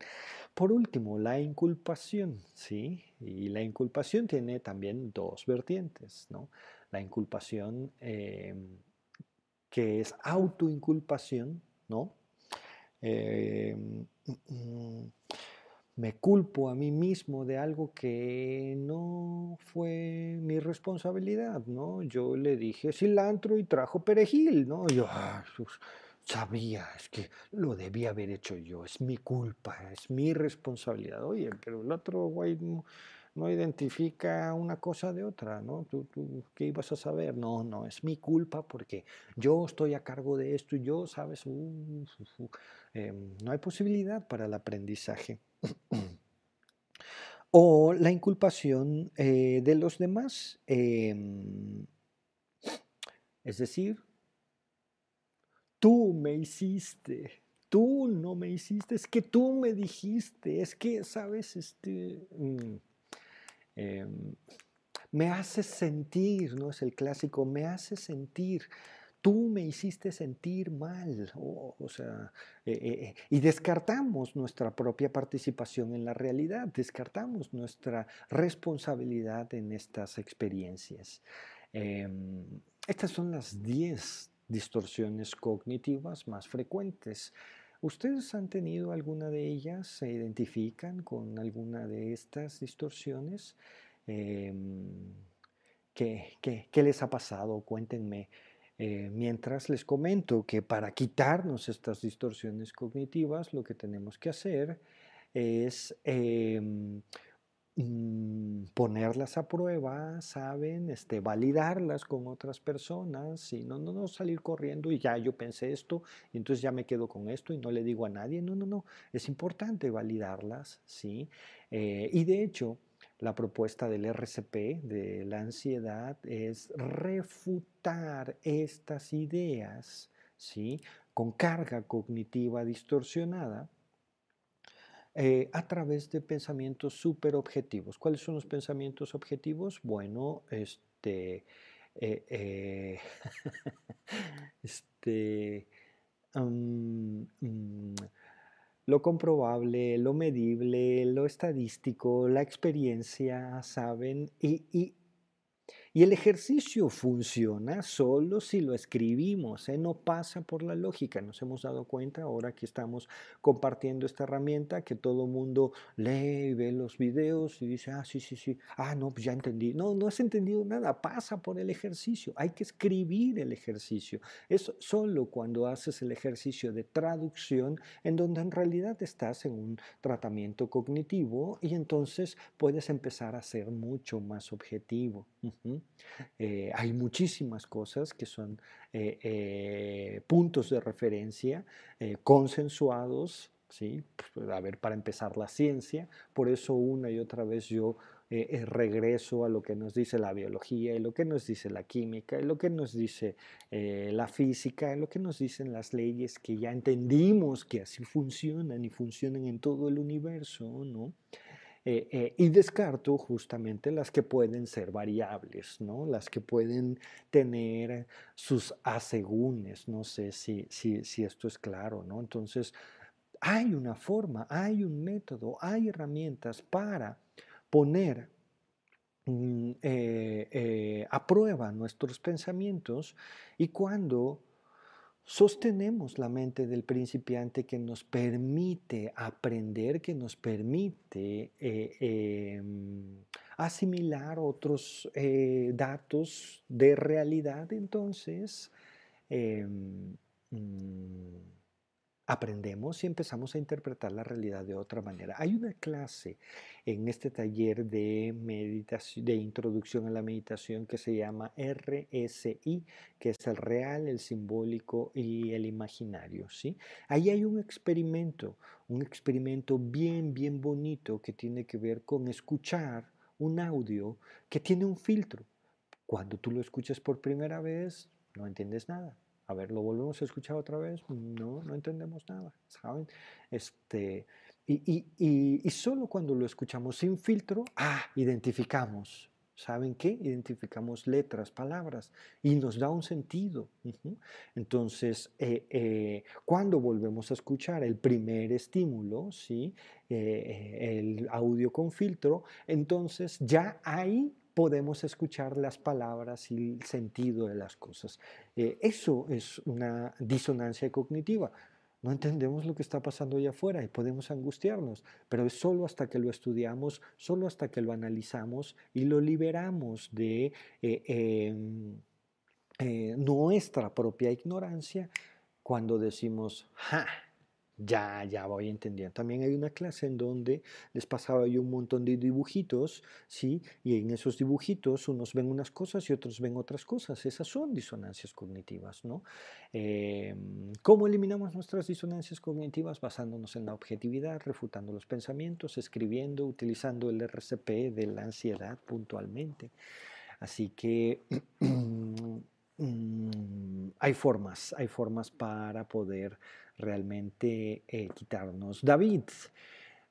Por último, la inculpación, ¿sí? Y la inculpación tiene también dos vertientes, ¿no? La inculpación em, que es autoinculpación, ¿no? Mm, me culpo a mí mismo de algo que no fue mi responsabilidad, ¿no? Yo le dije cilantro y trajo perejil, ¿no? Yo sabía, es que lo debía haber hecho yo, es mi culpa, es mi responsabilidad. Oye, pero el otro güey no, identifica una cosa de otra, ¿no? ¿Tú, ¿Tú, qué ibas a saber? No, no, es mi culpa porque yo estoy a cargo de esto y yo, ¿sabes? Em, no hay posibilidad para el aprendizaje. O la inculpación eh, de los demás. Em, es decir, tú me hiciste, tú no me hiciste, es que tú me dijiste, es que, sabes, este, mm, em, me hace sentir, ¿no? Es el clásico, me hace sentir tú me hiciste sentir mal, o sea, eh, eh, eh, y descartamos nuestra propia participación en la realidad, descartamos nuestra responsabilidad en estas experiencias. Em, estas son las 10 distorsiones cognitivas más frecuentes. ¿Ustedes han tenido alguna de ellas? ¿Se identifican con alguna de estas distorsiones? Em, ¿qué, qué les ha pasado? Cuéntenme. Eh, mientras les comento que para quitarnos estas distorsiones cognitivas, lo que tenemos que hacer es em, mm, ponerlas a prueba, ¿saben? Este, validarlas con otras personas y no, no, no salir corriendo y ya yo pensé esto y entonces ya me quedo con esto y no le digo a nadie. No, no, no. Es importante validarlas, ¿sí? Eh, y de hecho, la propuesta del RCP, de la ansiedad, es refutar estas ideas ¿sí? con carga cognitiva distorsionada eh, a través de pensamientos superobjetivos. ¿Cuáles son los pensamientos objetivos? Bueno, este, eh, eh, este mm, mm, lo comprobable, lo medible, lo estadístico, la experiencia, ¿saben? Y, y, y el ejercicio funciona solo si lo escribimos, ¿eh? no pasa por la lógica. Nos hemos dado cuenta ahora que estamos compartiendo esta herramienta que todo mundo lee y ve los videos y dice, ah, sí, sí, sí, ah, no, pues ya entendí. No, no has entendido nada, pasa por el ejercicio. Hay que escribir el ejercicio. Es solo cuando haces el ejercicio de traducción en donde en realidad estás en un tratamiento cognitivo y entonces puedes empezar a ser mucho más objetivo. Eh, hay muchísimas cosas que son eh, eh, puntos de referencia consensuados, ¿sí? Pues, a ver, para empezar la ciencia, por eso una y otra vez yo regreso a lo que nos dice la biología y lo que nos dice la química y lo que nos dice la física y lo que nos dicen las leyes que ya entendimos que así funcionan y funcionan en todo el universo, ¿no? Eh, eh, y descarto justamente las que pueden ser variables, ¿no? las que pueden tener sus asegúnes. No sé si, si, esto es claro. ¿no? Entonces, hay una forma, hay un método, hay herramientas para poner mm, eh, a prueba nuestros pensamientos y cuando sostenemos la mente del principiante que nos permite aprender, que nos permite eh, em, asimilar otros eh, datos de realidad, entonces em, mm, aprendemos y empezamos a interpretar la realidad de otra manera. Hay una clase en este taller de meditación, de introducción a la meditación que se llama RSI, que es el real, el simbólico y el imaginario, ¿sí? Ahí hay un experimento, un experimento bien bien bonito que tiene que ver con escuchar un audio que tiene un filtro. Cuando tú lo escuchas por primera vez, no entiendes nada a ver, ¿lo volvemos a escuchar otra vez? No, no entendemos nada, ¿saben? Este, y, y, y, solo cuando lo escuchamos sin filtro, ah, identificamos, ¿Saben qué? Identificamos letras, palabras y nos da un sentido. Entonces, eh, eh, cuando volvemos a escuchar el primer estímulo, ¿sí? Eh, el audio con filtro, entonces ya ahí podemos escuchar las palabras y el sentido de las cosas. eso es una disonancia cognitiva. No entendemos lo que está pasando allá afuera y podemos angustiarnos, pero es solo hasta que lo estudiamos, solo hasta que lo analizamos y lo liberamos de eh, em, eh, nuestra propia ignorancia cuando decimos, ¡ja! Ya, ya voy entendiendo. También hay una clase en donde les pasaba yo un montón de dibujitos, ¿sí? Y en esos dibujitos unos ven unas cosas y otros ven otras cosas. Esas son disonancias cognitivas, ¿no? Em, ¿Cómo eliminamos nuestras disonancias cognitivas? Basándonos en la objetividad, refutando los pensamientos, escribiendo, utilizando el RCP de la ansiedad puntualmente. Así que mm, hay formas, hay formas para poder realmente eh, quitarnos. David,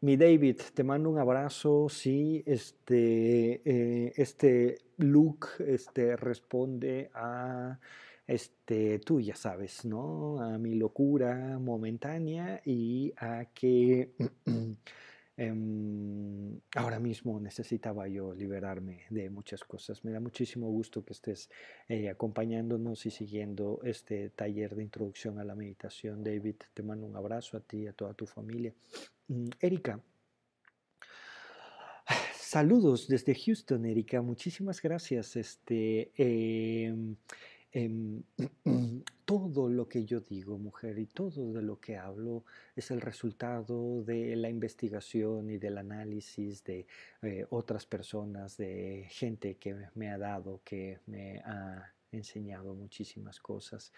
mi David, te mando un abrazo. Sí, este, eh, este look este, responde a, este, tú ya sabes, ¿no? A mi locura momentánea y a que Em, ahora mismo necesitaba yo liberarme de muchas cosas. Me da muchísimo gusto que estés eh, acompañándonos y siguiendo este taller de introducción a la meditación. David, te mando un abrazo a ti y a toda tu familia. Mm, Erika. Saludos desde Houston, Erika. Muchísimas gracias. Este, em, Em, todo lo que yo digo, mujer, y todo de lo que hablo es el resultado de la investigación y del análisis de eh, otras personas, de gente que me ha dado, que me ha enseñado muchísimas cosas.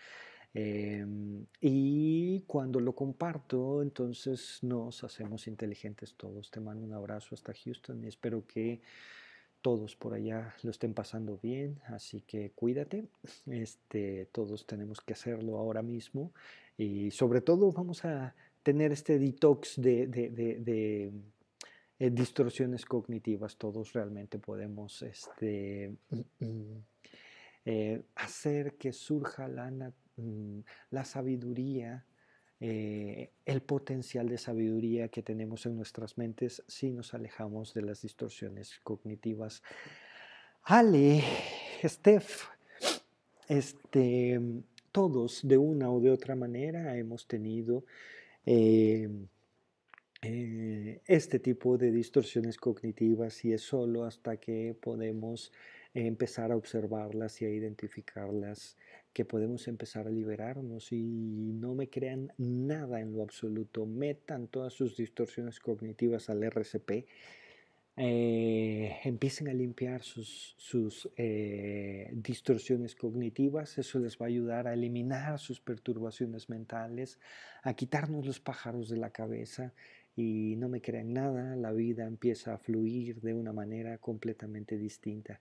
Em, y cuando lo comparto, entonces nos hacemos inteligentes todos. Te mando un abrazo hasta Houston y espero que todos por allá lo estén pasando bien, así que cuídate. Este, todos tenemos que hacerlo ahora mismo y sobre todo vamos a tener este detox de, eh, distorsiones cognitivas. Todos realmente podemos este, eh, hacer que surja la, mm, la sabiduría eh, el potencial de sabiduría que tenemos en nuestras mentes si nos alejamos de las distorsiones cognitivas. Ale, Steph, este, todos de una o de otra manera hemos tenido eh, eh, este tipo de distorsiones cognitivas y es solo hasta que podemos empezar a observarlas y a identificarlas que podemos empezar a liberarnos y no me crean nada en lo absoluto, metan todas sus distorsiones cognitivas al RCP, eh, empiecen a limpiar sus, sus eh, distorsiones cognitivas, eso les va a ayudar a eliminar sus perturbaciones mentales, a quitarnos los pájaros de la cabeza y no me crean nada, la vida empieza a fluir de una manera completamente distinta.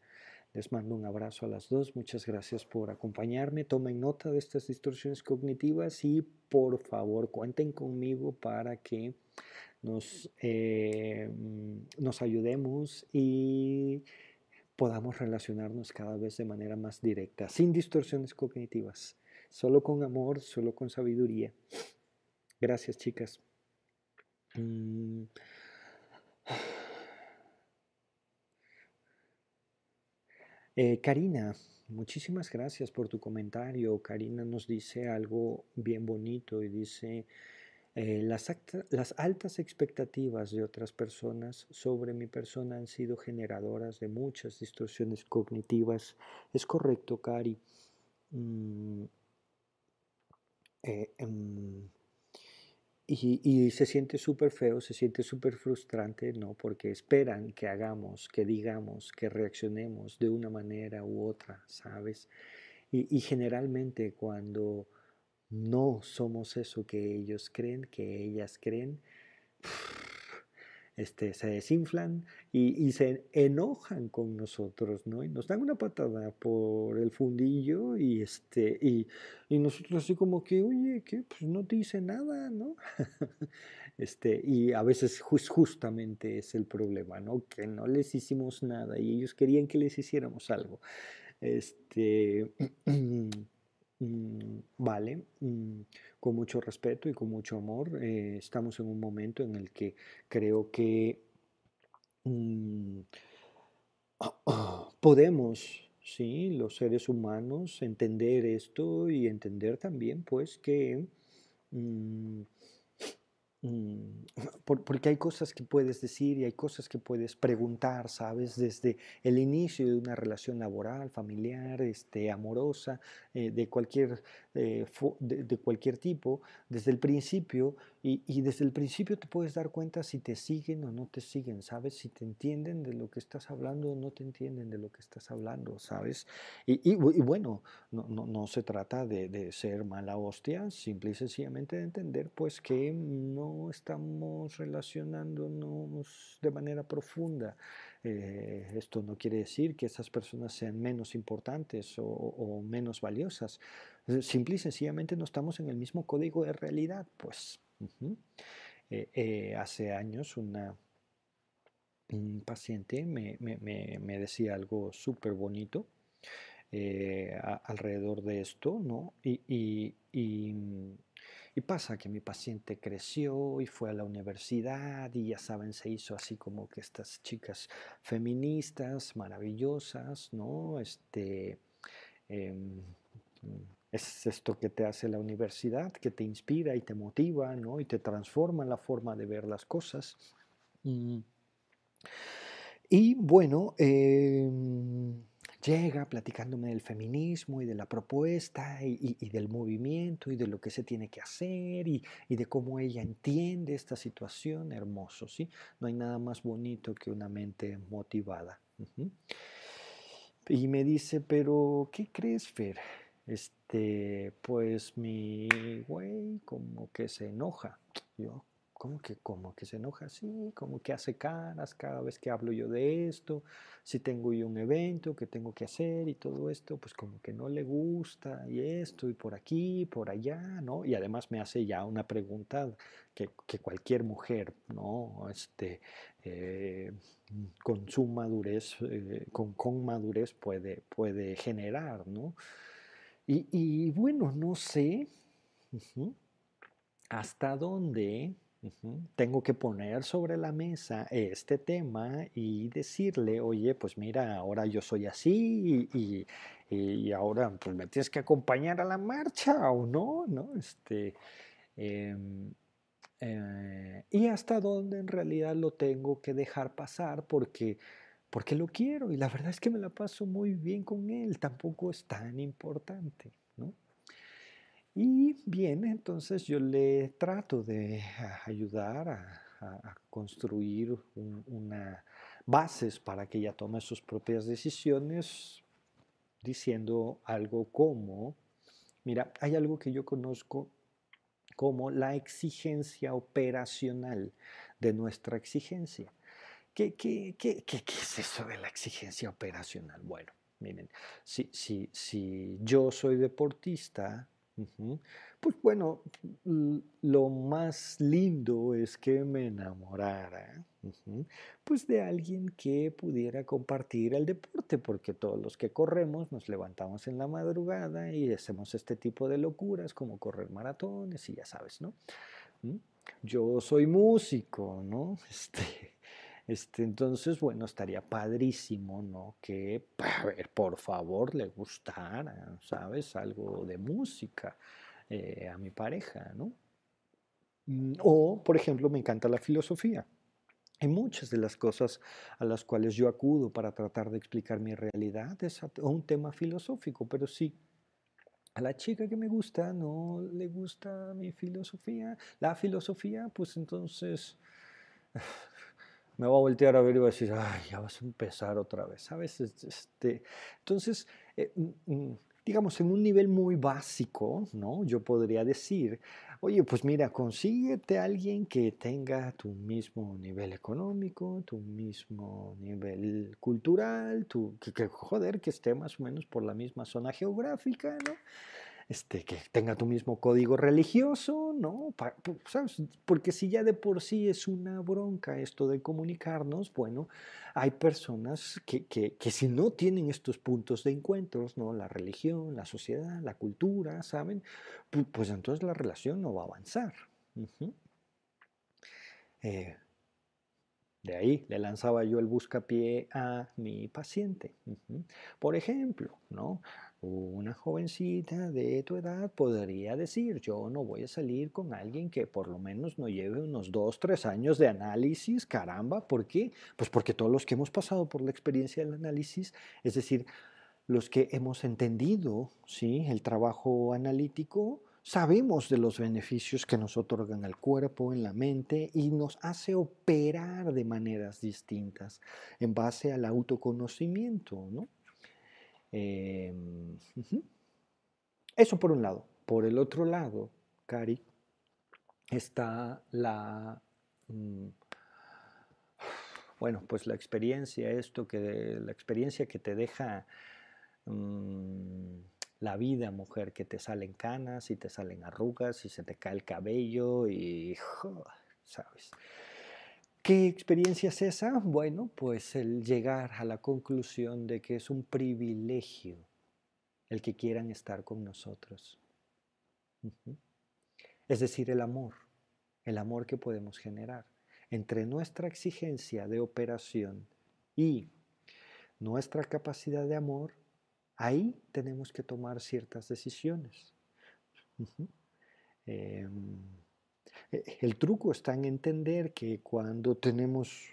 Les mando un abrazo a las dos. Muchas gracias por acompañarme. Tomen nota de estas distorsiones cognitivas y por favor cuenten conmigo para que nos, eh, nos ayudemos y podamos relacionarnos cada vez de manera más directa, sin distorsiones cognitivas, solo con amor, solo con sabiduría. Gracias, chicas. Mm. Eh, Karina, muchísimas gracias por tu comentario. Karina nos dice algo bien bonito y dice, eh, las, altas expectativas de otras personas sobre mi persona han sido generadoras de muchas distorsiones cognitivas. Es correcto, Cari. Mm, eh, em, y, se siente súper feo, se siente súper frustrante, ¿no? Porque esperan que hagamos, que digamos, que reaccionemos de una manera u otra, ¿sabes? Y, generalmente cuando no somos eso que ellos creen, que ellas creen, este, se desinflan y, se enojan con nosotros, ¿no? Y nos dan una patada por el fundillo y, este, nosotros así como que, oye, que pues no te dice nada, ¿no? Este, y a veces justamente es el problema, ¿no? Que no les hicimos nada y ellos querían que les hiciéramos algo. Este, vale, mm, con mucho respeto y con mucho amor, eh, estamos en un momento en el que creo que mm, podemos, sí, los seres humanos, entender esto y entender también, pues, que Mm, porque hay cosas que puedes decir y hay cosas que puedes preguntar, ¿sabes? Desde el inicio de una relación laboral, familiar, este, amorosa, eh, de, cualquier, eh, de, cualquier tipo, desde el principio, y, desde el principio te puedes dar cuenta si te siguen o no te siguen, ¿sabes? Si te entienden de lo que estás hablando o no te entienden de lo que estás hablando, ¿sabes? Y, bueno, no, no, no, se trata de, de ser mala hostia, simple y sencillamente de entender pues que no estamos relacionándonos de manera profunda. Eh, esto no quiere decir que esas personas sean menos importantes o, menos valiosas. Eh, simple y sencillamente no estamos en el mismo código de realidad. Pues eh, hace años una, un paciente me, decía algo súper bonito. alrededor de esto, ¿no? y, y pasa que mi paciente creció y fue a la universidad y ya saben, se hizo así como que estas chicas feministas maravillosas, ¿no? Este, em, es esto que te hace la universidad, que te inspira y te motiva, ¿no? Y te transforma la forma de ver las cosas. Mm. Y bueno, em, llega platicándome del feminismo y de la propuesta y, del movimiento y de lo que se tiene que hacer y, de cómo ella entiende esta situación, hermoso, ¿sí? No hay nada más bonito que una mente motivada. Y me dice, pero ¿qué crees, Fer? Este, pues mi güey como que se enoja. Yo, ¿Cómo que, como que se enoja así? Como que hace caras cada vez que hablo yo de esto? Si tengo yo un evento que tengo que hacer y todo esto, pues como que no le gusta y esto y por aquí, por allá, ¿no? Y además me hace ya una pregunta que, cualquier mujer, ¿no? Este, eh, con su madurez, eh, con, con, madurez puede, puede generar, ¿no? Y, bueno, no sé hasta dónde tengo que poner sobre la mesa este tema y decirle, oye, pues mira, ahora yo soy así y, ahora pues me tienes que acompañar a la marcha o no, ¿no? Este, em, eh, y hasta dónde en realidad lo tengo que dejar pasar porque, porque lo quiero y la verdad es que me la paso muy bien con él, tampoco es tan importante. Y bien, entonces yo le trato de ayudar a, construir una bases para que ella tome sus propias decisiones, diciendo algo como, mira, hay algo que yo conozco como la exigencia operacional de nuestra exigencia. ¿Qué, qué, qué, qué es eso de la exigencia operacional? Bueno, miren, si, si, si yo soy deportista, pues bueno, lo más lindo es que me enamorara, pues de alguien que pudiera compartir el deporte, porque todos los que corremos nos levantamos en la madrugada y hacemos este tipo de locuras como correr maratones y ya sabes, ¿no? ¿Mm? Yo soy músico, ¿no? Este, este, entonces, bueno, estaría padrísimo, ¿no? Que, a ver, por favor, le gustara, ¿sabes? Algo de música eh, a mi pareja, ¿no? Mm, o, por ejemplo, me encanta la filosofía. Hay muchas de las cosas a las cuales yo acudo para tratar de explicar mi realidad es un tema filosófico, pero sí a la chica que me gusta no le gusta mi filosofía, la filosofía, pues entonces me va a voltear a ver y va a decir, ay, ya vas a empezar otra vez, ¿sabes? Este, entonces, eh, mm, mm, digamos, en un nivel muy básico, ¿no? Yo podría decir, oye, pues mira, consíguete a alguien que tenga tu mismo nivel económico, tu mismo nivel cultural, tu, que, que, joder, que esté más o menos por la misma zona geográfica, ¿no? Este, que tenga tu mismo código religioso, ¿no? Porque si ya de por sí es una bronca esto de comunicarnos, bueno, hay personas que, que, si no tienen estos puntos de encuentros, ¿no? La religión, la sociedad, la cultura, ¿saben? Pues, entonces la relación no va a avanzar. Eh, de ahí le lanzaba yo el buscapié a mi paciente. Por ejemplo, ¿no? Una jovencita de tu edad podría decir, yo no voy a salir con alguien que por lo menos no lleve unos dos, tres años de análisis, caramba, ¿por qué? Pues porque todos los que hemos pasado por la experiencia del análisis, es decir, los que hemos entendido ¿sí? el trabajo analítico, sabemos de los beneficios que nos otorgan al cuerpo, en la mente y nos hace operar de maneras distintas en base al autoconocimiento, ¿no? Em, eso por un lado. Por el otro lado, Cari, está la, mm, bueno, pues la experiencia, esto que, la experiencia que te deja mm, la vida, mujer, que te salen canas y te salen arrugas y se te cae el cabello y, ¿sabes? ¿Qué experiencia es esa? Bueno, pues el llegar a la conclusión de que es un privilegio el que quieran estar con nosotros. Es decir, el amor, el amor que podemos generar entre nuestra exigencia de operación y nuestra capacidad de amor, ahí tenemos que tomar ciertas decisiones. El truco está en entender que cuando tenemos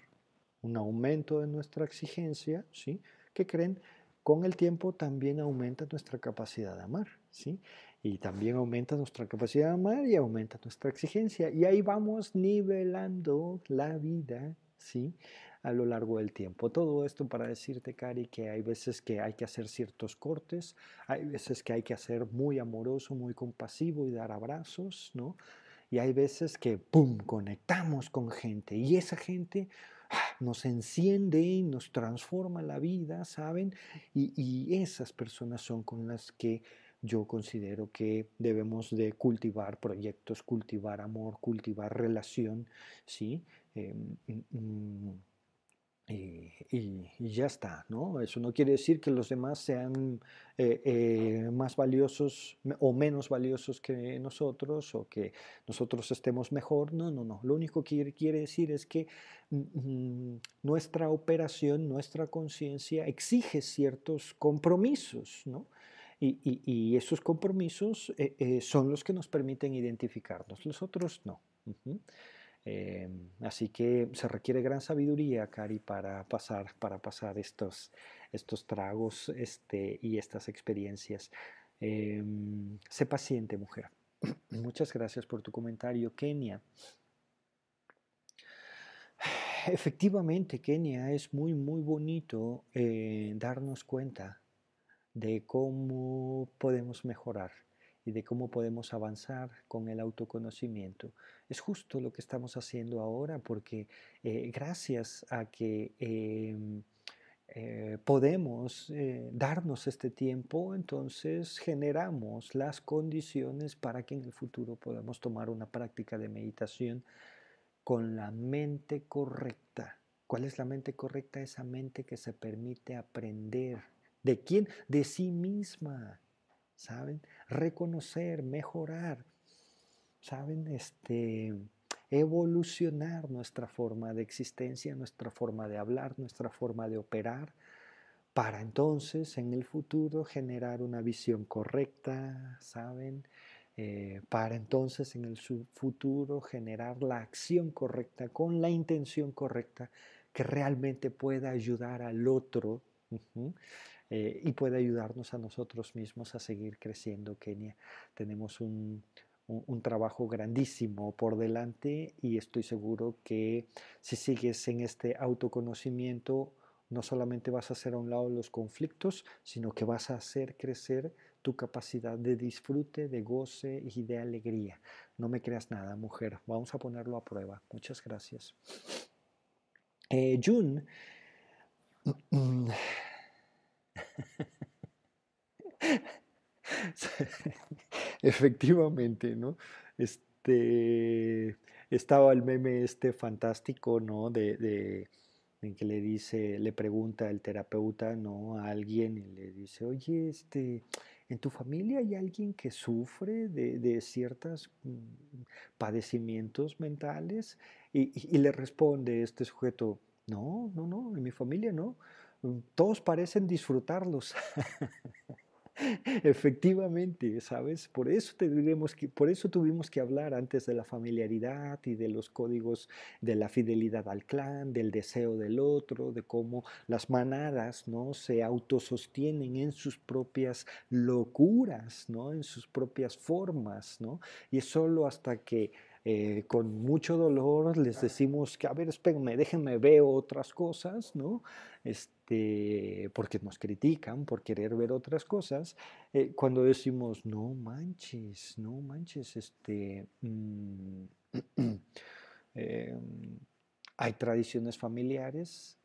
un aumento de nuestra exigencia, ¿sí? ¿Qué creen? Con el tiempo también aumenta nuestra capacidad de amar, ¿sí? Y también aumenta nuestra capacidad de amar y aumenta nuestra exigencia. Y ahí vamos nivelando la vida, ¿sí? A lo largo del tiempo. Todo esto para decirte, Cari, que hay veces que hay que hacer ciertos cortes, hay veces que hay que ser muy amoroso, muy compasivo y dar abrazos, ¿no? Y hay veces que, ¡pum!, conectamos con gente y esa gente ah, nos enciende y nos transforma la vida, ¿saben? Y, esas personas son con las que yo considero que debemos de cultivar proyectos, cultivar amor, cultivar relación, ¿sí? Em, mm, mm, y, ya está, ¿no? Eso no quiere decir que los demás sean eh, eh, más valiosos o menos valiosos que nosotros o que nosotros estemos mejor, no, no, no. Lo único que quiere decir es que mm, mm, nuestra operación, nuestra conciencia exige ciertos compromisos, ¿no? Y, esos compromisos eh, son los que nos permiten identificarnos, los otros no. Em, así que se requiere gran sabiduría, Cari, para pasar, para pasar estos, estos tragos este, y estas experiencias. Em, sé paciente, mujer. Muchas gracias por tu comentario, Kenia. Efectivamente, Kenia, es muy, muy bonito eh, darnos cuenta de cómo podemos mejorar y de cómo podemos avanzar con el autoconocimiento. Es justo lo que estamos haciendo ahora porque eh, gracias a que em, eh, podemos eh, darnos este tiempo, entonces generamos las condiciones para que en el futuro podamos tomar una práctica de meditación con la mente correcta. ¿Cuál es la mente correcta? Esa mente que se permite aprender. ¿De quién? De sí misma. ¿saben? Reconocer, mejorar, ¿saben? Este, evolucionar nuestra forma de existencia, nuestra forma de hablar, nuestra forma de operar, para entonces en el futuro generar una visión correcta, ¿saben? Eh, para entonces en el futuro generar la acción correcta con la intención correcta que realmente pueda ayudar al otro. Eh, y puede ayudarnos a nosotros mismos a seguir creciendo, Kenia. Tenemos un, trabajo grandísimo por delante y estoy seguro que si sigues en este autoconocimiento, no solamente vas a hacer a un lado los conflictos, sino que vas a hacer crecer tu capacidad de disfrute, de goce y de alegría. No me creas nada, mujer. Vamos a ponerlo a prueba. Muchas gracias. Eh, Jun. Efectivamente, ¿no? Este, estaba el meme este fantástico, ¿no? De, en que le dice, le pregunta el terapeuta, ¿no? A alguien y le dice, oye, este, ¿en tu familia hay alguien que sufre de, de ciertos mm, padecimientos mentales? Y, y, le responde este sujeto, no, no, no, en mi familia no. Todos parecen disfrutarlos. Efectivamente, ¿sabes? Por eso, tuvimos que, por eso tuvimos que hablar antes de la familiaridad y de los códigos de la fidelidad al clan, del deseo del otro, de cómo las manadas ¿no? se autosostienen en sus propias locuras, ¿no? en sus propias formas. ¿no? Y es solo hasta que eh, con mucho dolor les decimos que, a ver, espérenme, déjenme ver otras cosas, ¿no? Este, porque nos critican por querer ver otras cosas, eh, cuando decimos, no manches, no manches, este, mm, em, hay tradiciones familiares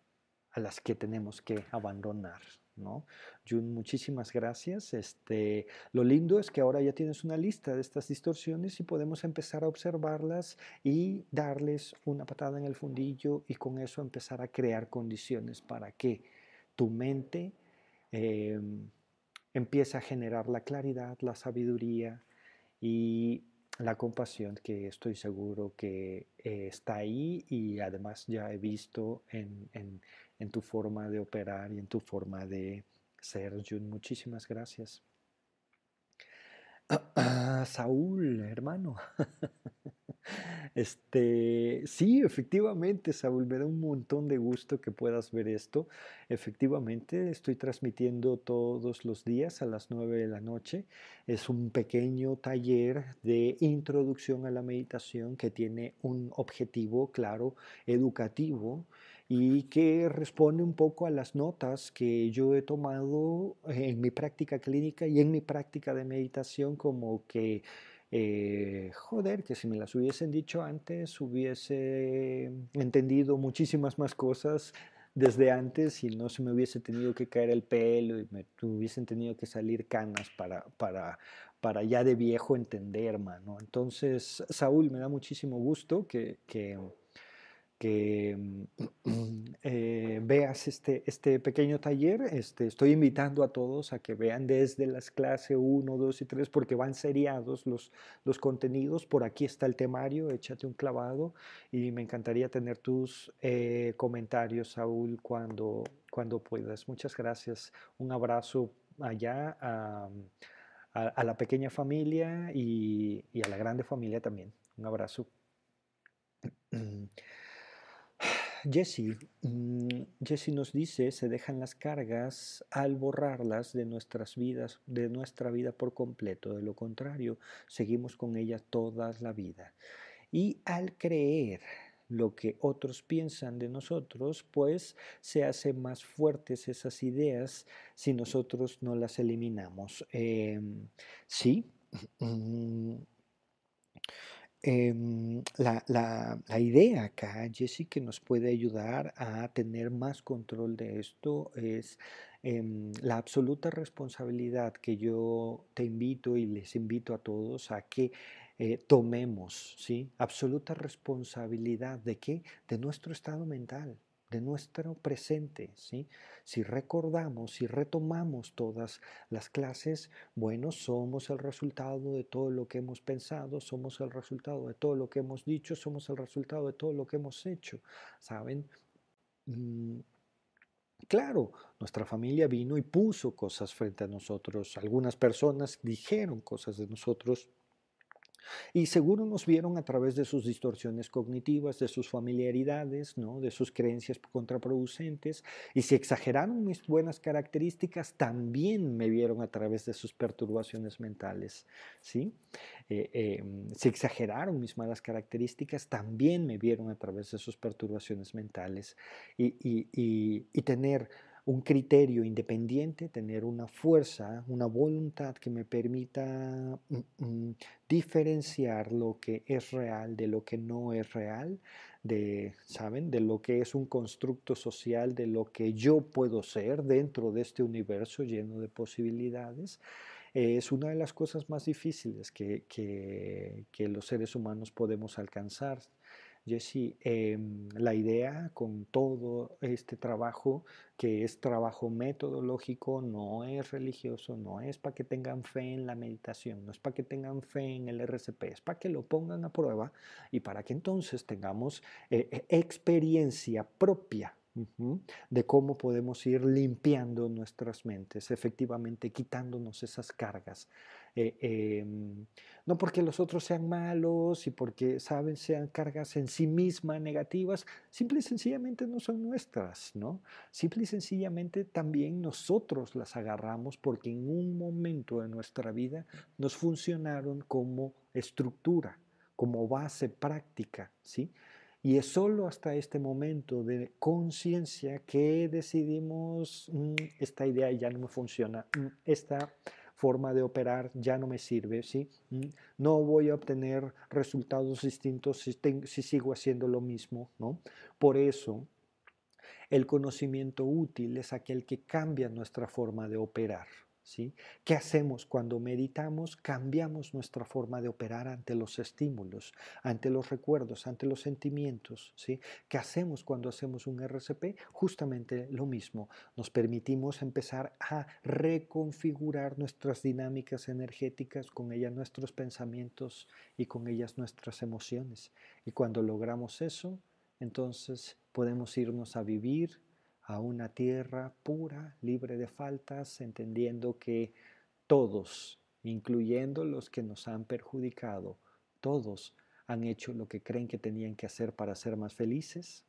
a las que tenemos que abandonar, ¿no? Jun, muchísimas gracias. Este, lo lindo es que ahora ya tienes una lista de estas distorsiones y podemos empezar a observarlas y darles una patada en el fundillo y con eso empezar a crear condiciones para que tu mente em, empiece a generar la claridad, la sabiduría y la compasión que estoy seguro que eh, está ahí y además ya he visto en en tu forma de operar y en tu forma de ser, Jun. Muchísimas gracias. Saúl, hermano. Este, sí, efectivamente, Saúl, me da un montón de gusto que puedas ver esto. Efectivamente, estoy transmitiendo todos los días a las 9 de la noche. Es un pequeño taller de introducción a la meditación que tiene un objetivo claro, educativo y que responde un poco a las notas que yo he tomado en mi práctica clínica y en mi práctica de meditación como que, eh, joder, que si me las hubiesen dicho antes hubiese entendido muchísimas más cosas desde antes y no se me hubiese tenido que caer el pelo y me hubiesen tenido que salir canas para, para, para ya de viejo entender, mano. Entonces, Saúl, me da muchísimo gusto que, que que mm, eh, veas este, este pequeño taller. Este, estoy invitando a todos a que vean desde las clases 1, 2 y 3 porque van seriados los, los contenidos. Por aquí está el temario, échate un clavado y me encantaría tener tus eh, comentarios, Saúl, cuando, cuando puedas. Muchas gracias. Un abrazo allá a, a, la pequeña familia y, y a la grande familia también. Un abrazo. Jesse, mm, Jesse nos dice, se dejan las cargas al borrarlas de nuestras vidas, de nuestra vida por completo. De lo contrario, seguimos con ellas toda la vida. Y al creer lo que otros piensan de nosotros, pues se hacen más fuertes esas ideas si nosotros no las eliminamos. Em, sí. Em, la, la, idea acá, Jesse, que nos puede ayudar a tener más control de esto es em, la absoluta responsabilidad que yo te invito y les invito a todos a que eh, tomemos, ¿sí? Absoluta responsabilidad de qué? De nuestro estado mental de nuestro presente. ¿sí? Si recordamos, si retomamos todas las clases, bueno, somos el resultado de todo lo que hemos pensado, somos el resultado de todo lo que hemos dicho, somos el resultado de todo lo que hemos hecho. ¿Saben? Mm, claro, nuestra familia vino y puso cosas frente a nosotros. Algunas personas dijeron cosas de nosotros y seguro nos vieron a través de sus distorsiones cognitivas, de sus familiaridades, ¿no? de sus creencias contraproducentes. Y si exageraron mis buenas características, también me vieron a través de sus perturbaciones mentales. ¿sí? Eh, em, si exageraron mis malas características, también me vieron a través de sus perturbaciones mentales. y, tener un criterio independiente, tener una fuerza, una voluntad que me permita mm, mm, diferenciar lo que es real de lo que no es real, de, ¿saben? De lo que es un constructo social, de lo que yo puedo ser dentro de este universo lleno de posibilidades. es una de las cosas más difíciles que, que los seres humanos podemos alcanzar. Jesse, em, la idea con todo este trabajo, que es trabajo metodológico, no es religioso, no es para que tengan fe en la meditación, no es para que tengan fe en el RCP, es para que lo pongan a prueba y para que entonces tengamos eh, eh, experiencia propia de cómo podemos ir limpiando nuestras mentes, efectivamente quitándonos esas cargas eh, em, no porque los otros sean malos y porque, saben, sean cargas en sí mismas negativas, simple y sencillamente no son nuestras, ¿no? Simple y sencillamente también nosotros las agarramos porque en un momento de nuestra vida nos funcionaron como estructura, como base práctica, ¿sí? Y es solo hasta este momento de conciencia que decidimos, mm, esta idea ya no me funciona, mm, esta forma de operar ya no me sirve, ¿sí? Mm, no voy a obtener resultados distintos si, si sigo haciendo lo mismo, ¿no? Por eso, el conocimiento útil es aquel que cambia nuestra forma de operar. ¿Qué hacemos cuando meditamos? Cambiamos nuestra forma de operar ante los estímulos, ante los recuerdos, ante los sentimientos. ¿sí? ¿Qué hacemos cuando hacemos un RCP? Justamente lo mismo. Nos permitimos empezar a reconfigurar nuestras dinámicas energéticas, con ellas nuestros pensamientos y con ellas nuestras emociones. Y cuando logramos eso, entonces podemos irnos a vivir a una tierra pura, libre de faltas, entendiendo que todos, incluyendo los que nos han perjudicado, todos han hecho lo que creen que tenían que hacer para ser más felices.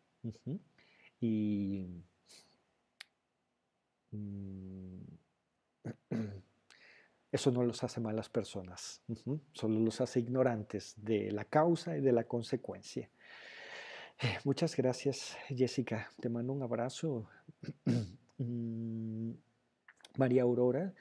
Y mm, eso no los hace malas personas, solo los hace ignorantes de la causa y de la consecuencia. Eh, muchas gracias, Jessica. Te mando un abrazo. Mm, María Aurora,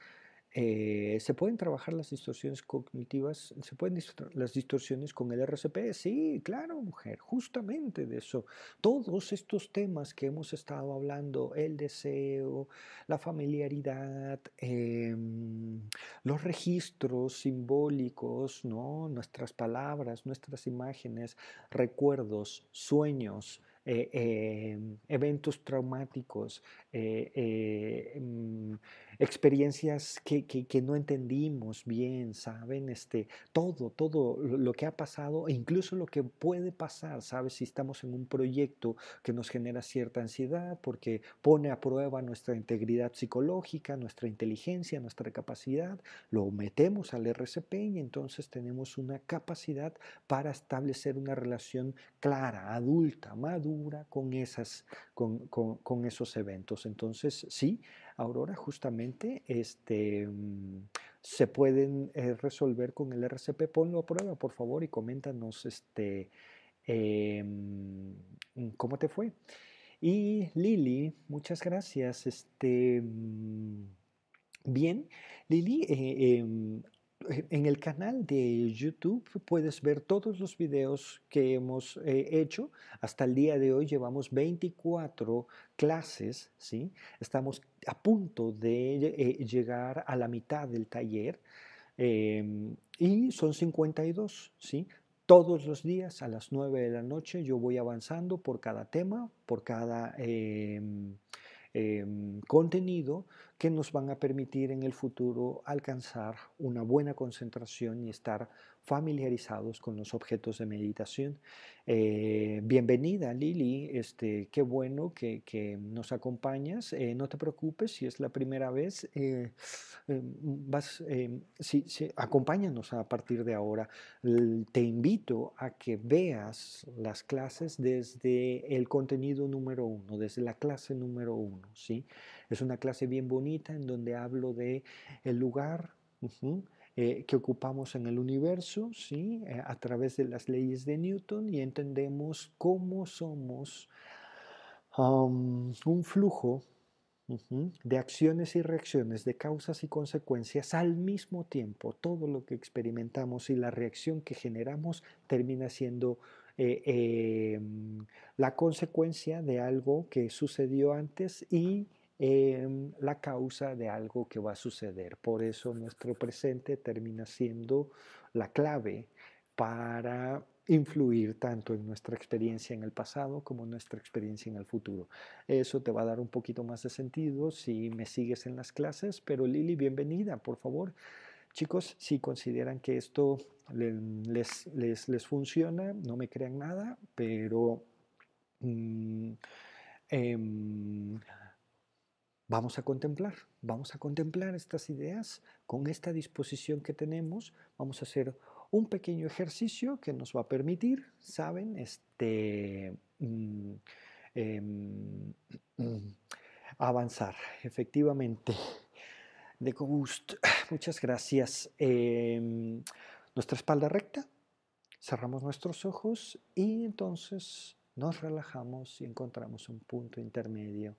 eh, ¿Se pueden trabajar las distorsiones cognitivas? ¿Se pueden las distorsiones con el RCP? Sí, claro, mujer, justamente de eso. Todos estos temas que hemos estado hablando, el deseo, la familiaridad, em, los registros simbólicos, ¿no? nuestras palabras, nuestras imágenes, recuerdos, sueños, eh, em, eventos traumáticos, eh, mm, experiencias que, que, no entendimos bien, ¿saben? Este, todo, todo lo que ha pasado e incluso lo que puede pasar, ¿sabes? Si estamos en un proyecto que nos genera cierta ansiedad porque pone a prueba nuestra integridad psicológica, nuestra inteligencia, nuestra capacidad, lo metemos al RCP y entonces tenemos una capacidad para establecer una relación clara, adulta, madura con, esas, con, con, esos eventos. Entonces, sí, Aurora, justamente este, mm, se pueden eh, resolver con el RCP. Ponlo a prueba, por favor, y coméntanos este, em, cómo te fue. Y Lili, muchas gracias. Este, mm, bien, Lili, eh, em, en el canal de YouTube puedes ver todos los videos que hemos eh, hecho. Hasta el día de hoy llevamos 24 clases, ¿sí? Estamos a punto de eh, llegar a la mitad del taller em, y son 52, ¿sí? Todos los días a las 9 de la noche yo voy avanzando por cada tema, por cada em, em, contenido que nos van a permitir en el futuro alcanzar una buena concentración y estar familiarizados con los objetos de meditación. Eh, bienvenida Lili, este, qué bueno que, nos acompañas. Eh, no te preocupes si es la primera vez, eh, vas, sí, acompáñanos a partir de ahora. Te invito a que veas las clases desde el contenido número uno, desde la clase número uno. ¿sí? Es una clase bien bonita en donde hablo de el lugar. Eh, que ocupamos en el universo, ¿sí? Eh, a través de las leyes de Newton y entendemos cómo somos un flujo de acciones y reacciones, de causas y consecuencias al mismo tiempo. Todo lo que experimentamos y la reacción que generamos termina siendo eh, em, la consecuencia de algo que sucedió antes y em, la causa de algo que va a suceder. Por eso nuestro presente termina siendo la clave para influir tanto en nuestra experiencia en el pasado como en nuestra experiencia en el futuro. Eso te va a dar un poquito más de sentido si me sigues en las clases, pero Lili, bienvenida, por favor. Chicos, si consideran que esto les, les, funciona, no me crean nada, pero mm, em, vamos a contemplar, vamos a contemplar estas ideas con esta disposición que tenemos, vamos a hacer un pequeño ejercicio que nos va a permitir, ¿saben? Este, mm, em, avanzar, efectivamente. De gusto, muchas gracias. Em, nuestra espalda recta, cerramos nuestros ojos y entonces nos relajamos y encontramos un punto intermedio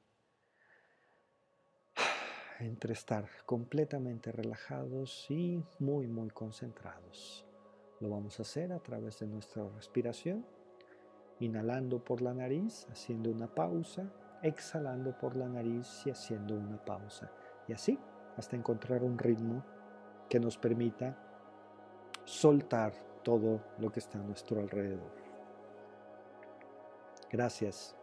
entre estar completamente relajados y muy, muy concentrados. Lo vamos a hacer a través de nuestra respiración, inhalando por la nariz, haciendo una pausa, exhalando por la nariz y haciendo una pausa. Y así hasta encontrar un ritmo que nos permita soltar todo lo que está a nuestro alrededor. Gracias.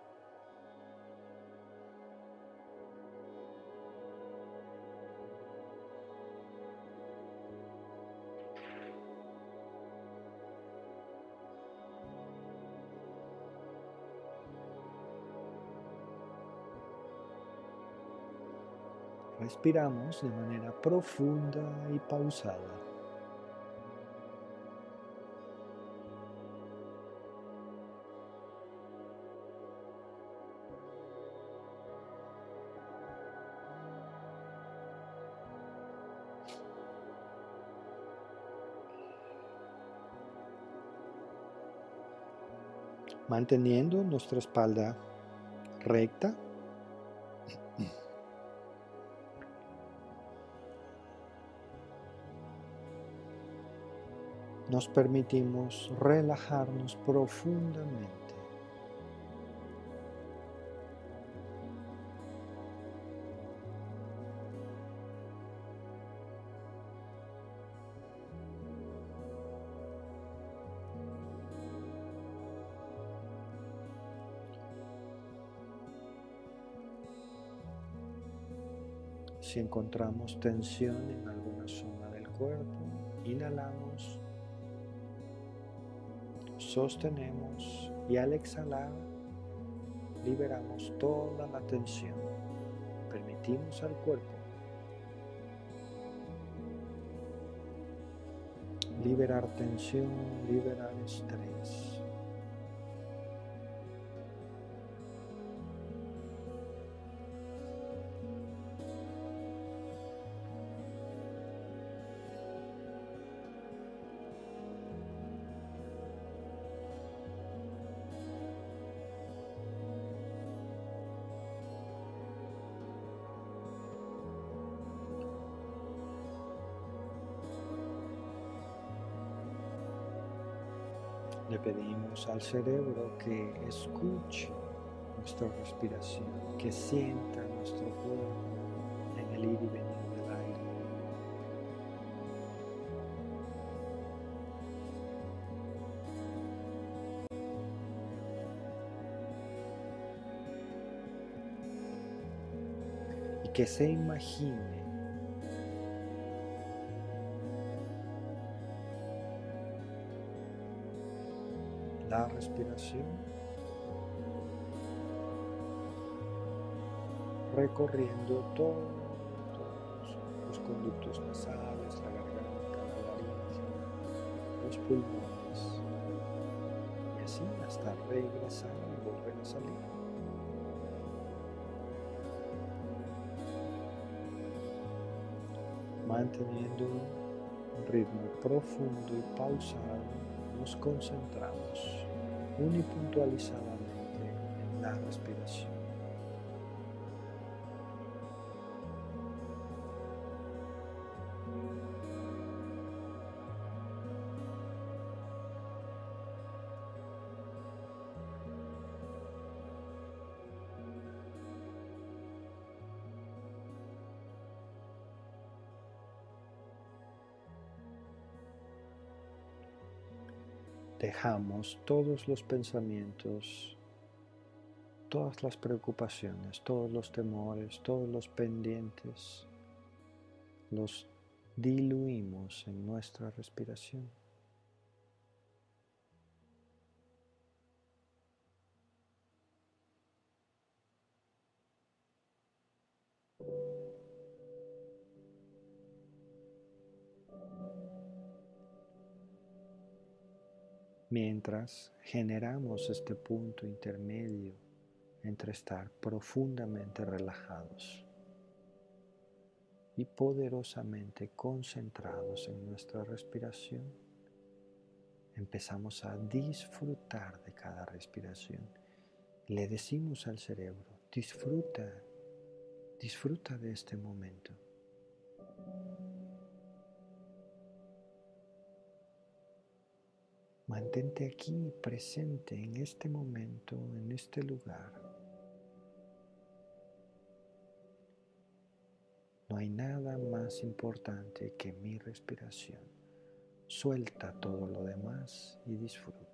Respiramos de manera profunda y pausada. manteniendo nuestra espalda recta nos permitimos relajarnos profundamente. Si encontramos tensión en alguna zona del cuerpo, inhalamos sostenemos y al exhalar liberamos toda la tensión. Permitimos al cuerpo liberar tensión, liberar estrés. Al cerebro que escuche nuestra respiración, que sienta nuestro cuerpo en el ir y venir del aire. Y que se imagine la respiración, recorriendo todos los conductos nasales, la garganta, la nariz, los pulmones, y así hasta regresar y volver a salir. Manteniendo un ritmo profundo y pausado, nos concentramos unipuntualizadamente en la respiración. Todos los pensamientos, todas las preocupaciones, todos los temores, todos los pendientes, los diluimos en nuestra respiración. Mientras generamos este punto intermedio entre estar profundamente relajados y poderosamente concentrados en nuestra respiración, empezamos a disfrutar de cada respiración. Le decimos al cerebro, disfruta, disfruta de este momento. Mantente aquí presente en este momento, en este lugar. No hay nada más importante que mi respiración. Suelta todo lo demás y disfruta.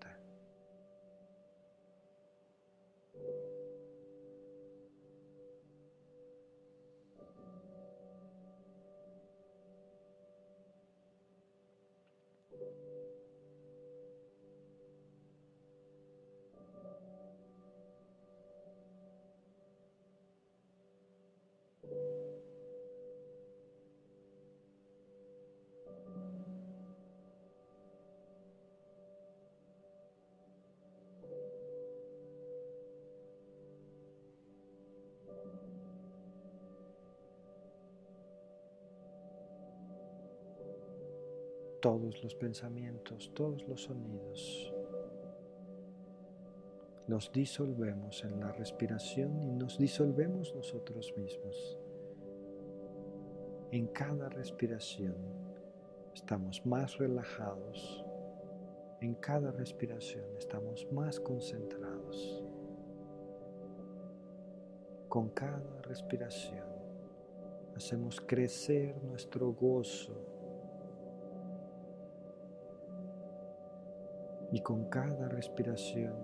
Todos los pensamientos, todos los sonidos. Los disolvemos en la respiración y nos disolvemos nosotros mismos. En cada respiración estamos más relajados. En cada respiración estamos más concentrados. Con cada respiración hacemos crecer nuestro gozo Y con cada respiración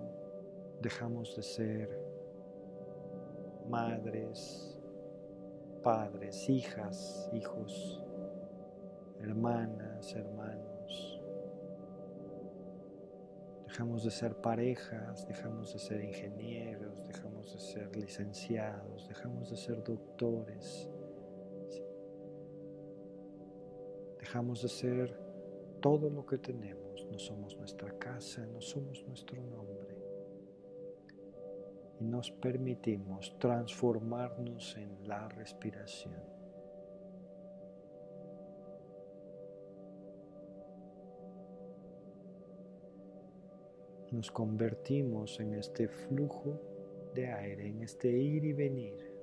dejamos de ser madres, padres, hijas, hijos, hermanas, hermanos. Dejamos de ser parejas, dejamos de ser ingenieros, dejamos de ser licenciados, dejamos de ser doctores. Dejamos de ser todo lo que tenemos no somos nuestra casa, no somos nuestro nombre. Y nos permitimos transformarnos en la respiración. Nos convertimos en este flujo de aire, en este ir y venir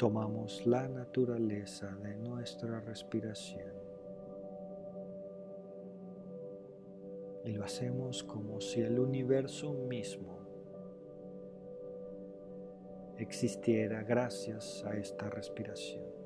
tomamos la naturaleza de nuestra respiración y lo hacemos como si el universo mismo existiera gracias a esta respiración.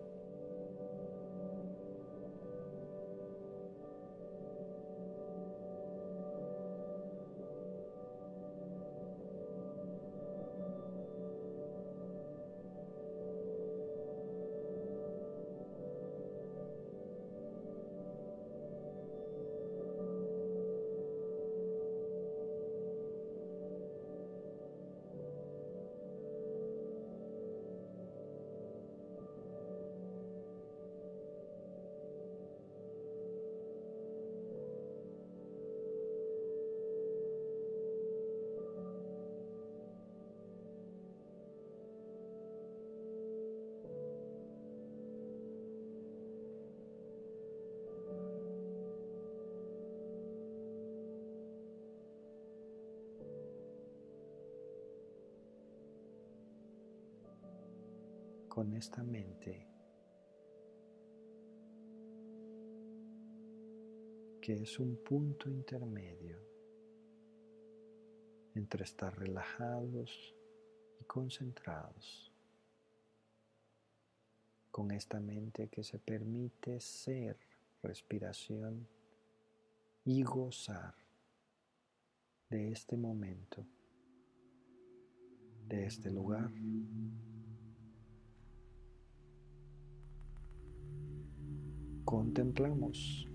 Con esta mente que es un punto intermedio entre estar relajados y concentrados. con esta mente que se permite ser respiración y gozar de este momento, de este lugar. Contemplamos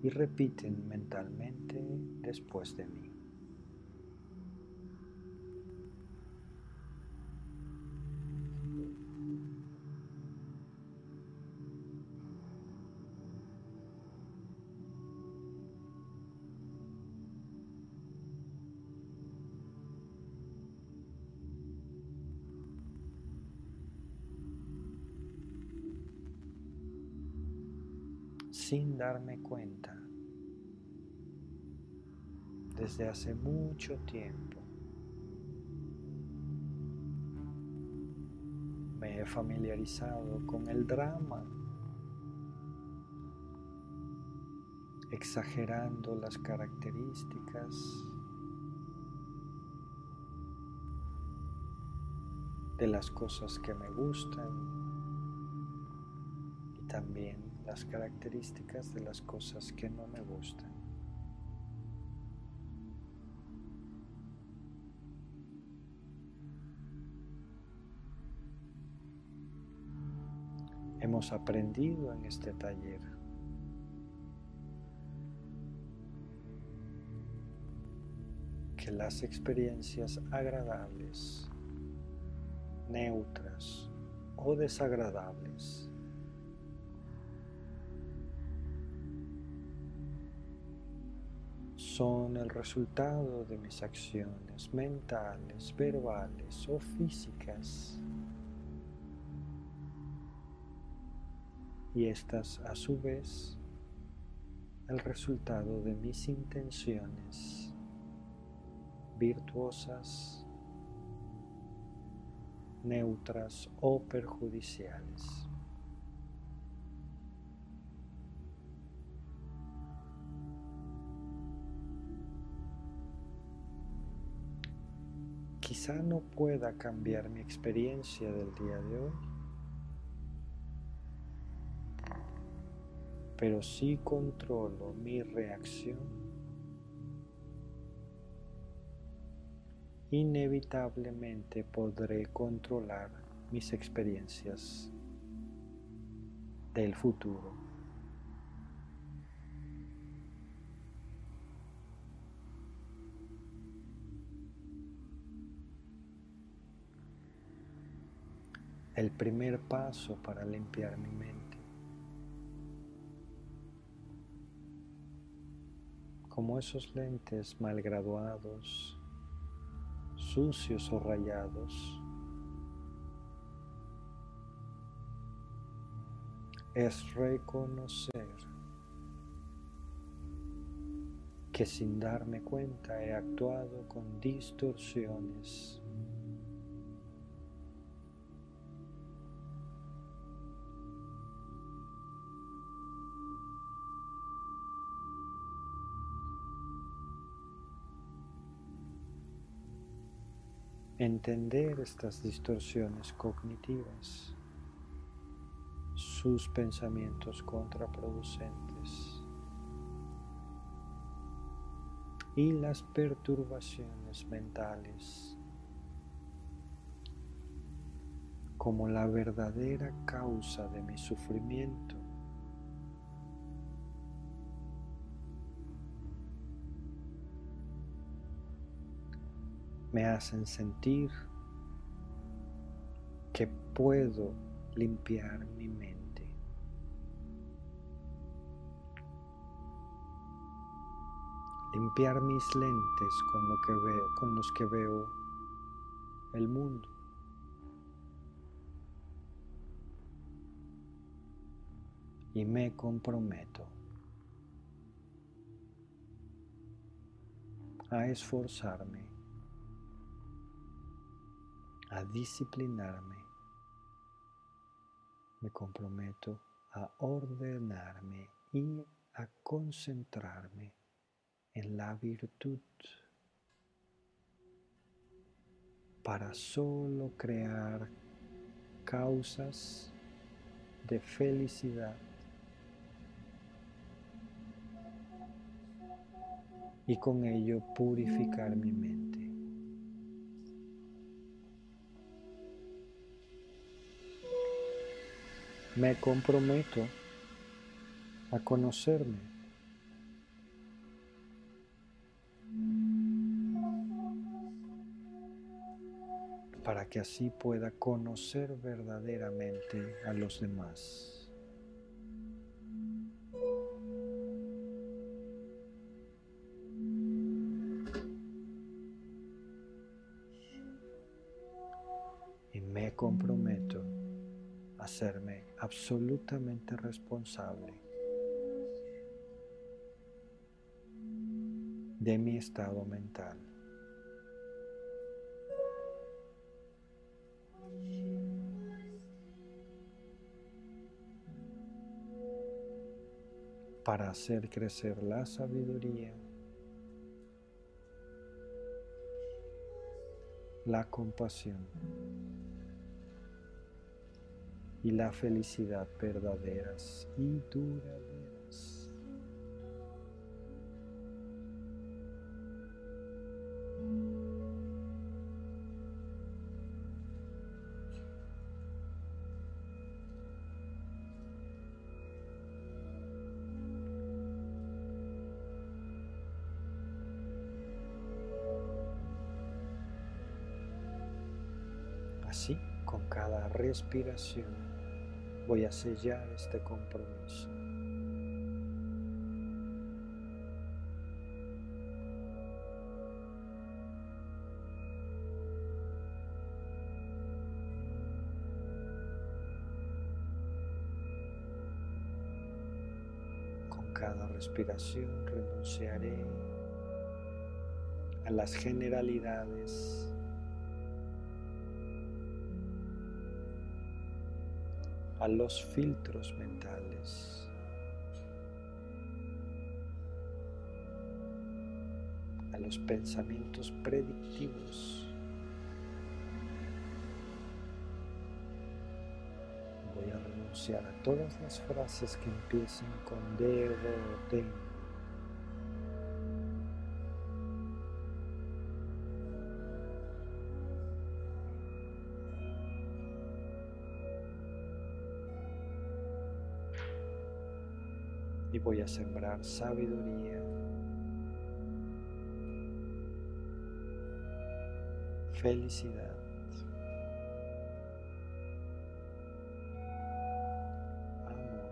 y repiten mentalmente después de mí. Cuenta desde hace mucho tiempo. Me he familiarizado con el drama, exagerando las características de las cosas que me gustan las características de las cosas que no me gustan. Hemos aprendido en este taller que las experiencias agradables, neutras o desagradables son el resultado de mis acciones mentales, verbales o físicas. Y estas a su vez el resultado de mis intenciones virtuosas, neutras o perjudiciales. Quizá no pueda cambiar mi experiencia del día de hoy, pero si controlo mi reacción. Inevitablemente podré controlar mis experiencias del futuro. El primer paso para limpiar mi mente. Como esos lentes mal graduados, sucios o rayados, es reconocer que sin darme cuenta he actuado con distorsiones entender estas distorsiones cognitivas, sus pensamientos contraproducentes y las perturbaciones mentales como la verdadera causa de mi sufrimiento me hacen sentir que puedo limpiar mi mente. Limpiar mis lentes con, lo que veo, con los que veo el mundo. Y me comprometo a esforzarme a disciplinarme. Me comprometo a ordenarme y a concentrarme en la virtud para solo crear causas de felicidad y con ello purificar mi mente. Me comprometo a conocerme. para que así pueda conocer verdaderamente a los demás. Absolutamente responsable de mi estado mental. para hacer crecer la sabiduría, la compasión y la felicidad verdaderas y duraderas. Así, con cada respiración voy a sellar este compromiso. Con cada respiración renunciaré a las generalidades a los filtros mentales. a los pensamientos predictivos. Voy a renunciar a todas las frases que empiecen con debo o tengo. Voy a sembrar sabiduría, felicidad, amor.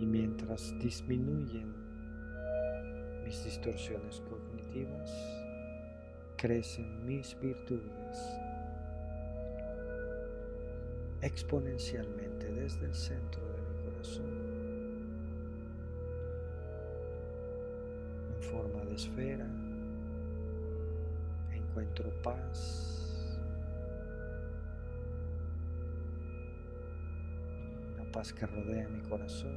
Y mientras disminuyen mis distorsiones cognitivas, crecen mis virtudes exponencialmente desde el centro de mi corazón en forma de esfera. Encuentro paz, una paz que rodea mi corazón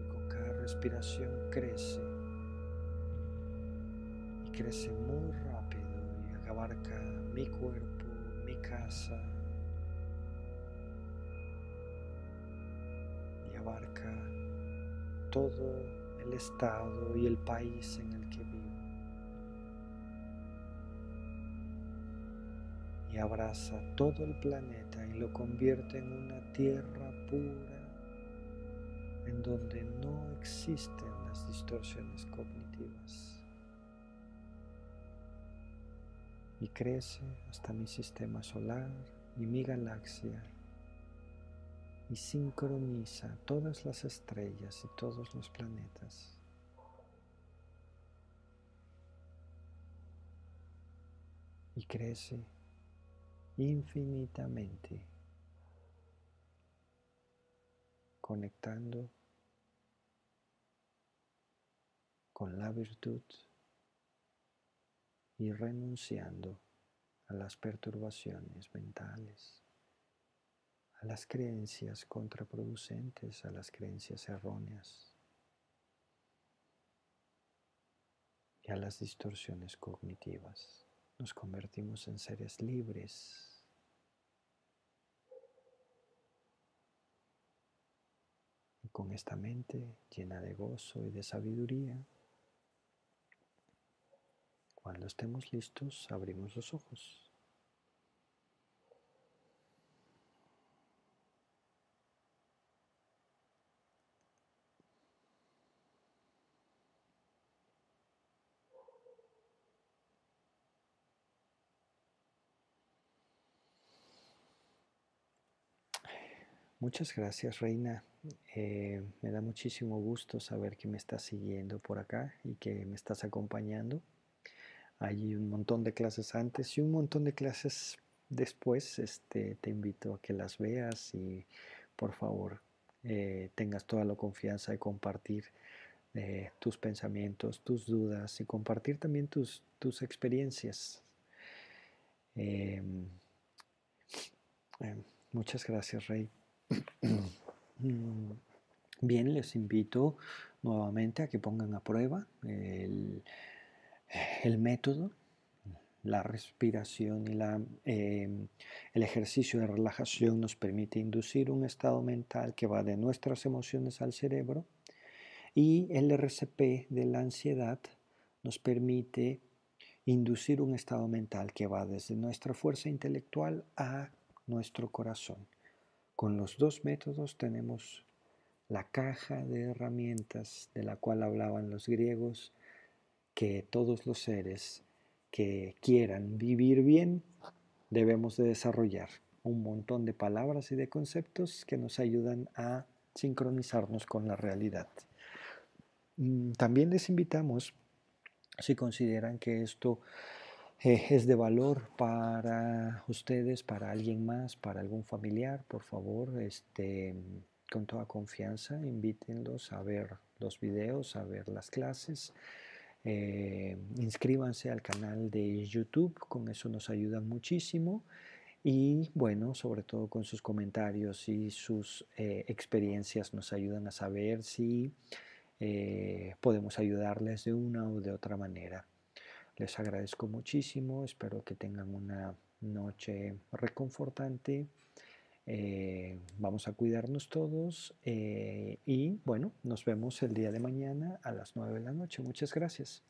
y con cada respiración crece y crece muy rápido y abarca mi cuerpo, mi casa, todo el estado y el país en el que vivo. Y abraza todo el planeta y lo convierte en una tierra pura en donde no existen las distorsiones cognitivas. Y crece hasta mi sistema solar y mi galaxia y sincroniza todas las estrellas y todos los planetas. Y crece infinitamente, conectando con la virtud y renunciando a las perturbaciones mentales a las creencias contraproducentes, a las creencias erróneas. y a las distorsiones cognitivas. Nos convertimos en seres libres. Y con esta mente llena de gozo y de sabiduría, cuando estemos listos, abrimos los ojos. Muchas gracias, Reina. Eh, me da muchísimo gusto saber que me estás siguiendo por acá y que me estás acompañando. Hay un montón de clases antes y un montón de clases después. Este, te invito a que las veas y por favor eh, tengas toda la confianza de compartir eh, tus pensamientos, tus dudas y compartir también tus, tus experiencias. Em, em, muchas gracias, Rey. Mm, bien, les invito nuevamente a que pongan a prueba el, método, la respiración y la, em, el ejercicio de relajación nos permite inducir un estado mental que va de nuestras emociones al cerebro y el RCP de la ansiedad nos permite inducir un estado mental que va desde nuestra fuerza intelectual a nuestro corazón. Con los dos métodos tenemos la caja de herramientas de la cual hablaban los griegos, que todos los seres que quieran vivir bien debemos de desarrollar un montón de palabras y de conceptos que nos ayudan a sincronizarnos con la realidad. Mm, también les invitamos, si consideran que esto es de valor para ustedes, para alguien más, para algún familiar, por favor, este, con toda confianza, invítenlos a ver los videos, a ver las clases. Eh, inscríbanse al canal de YouTube, con eso nos ayudan muchísimo. Y bueno, sobre todo con sus comentarios y sus eh, experiencias nos ayudan a saber si podemos ayudarles de una u de otra manera. Les agradezco muchísimo, espero que tengan una noche reconfortante. Eh, vamos a cuidarnos todos eh, y bueno, nos vemos el día de mañana a las 9 de la noche. Muchas gracias.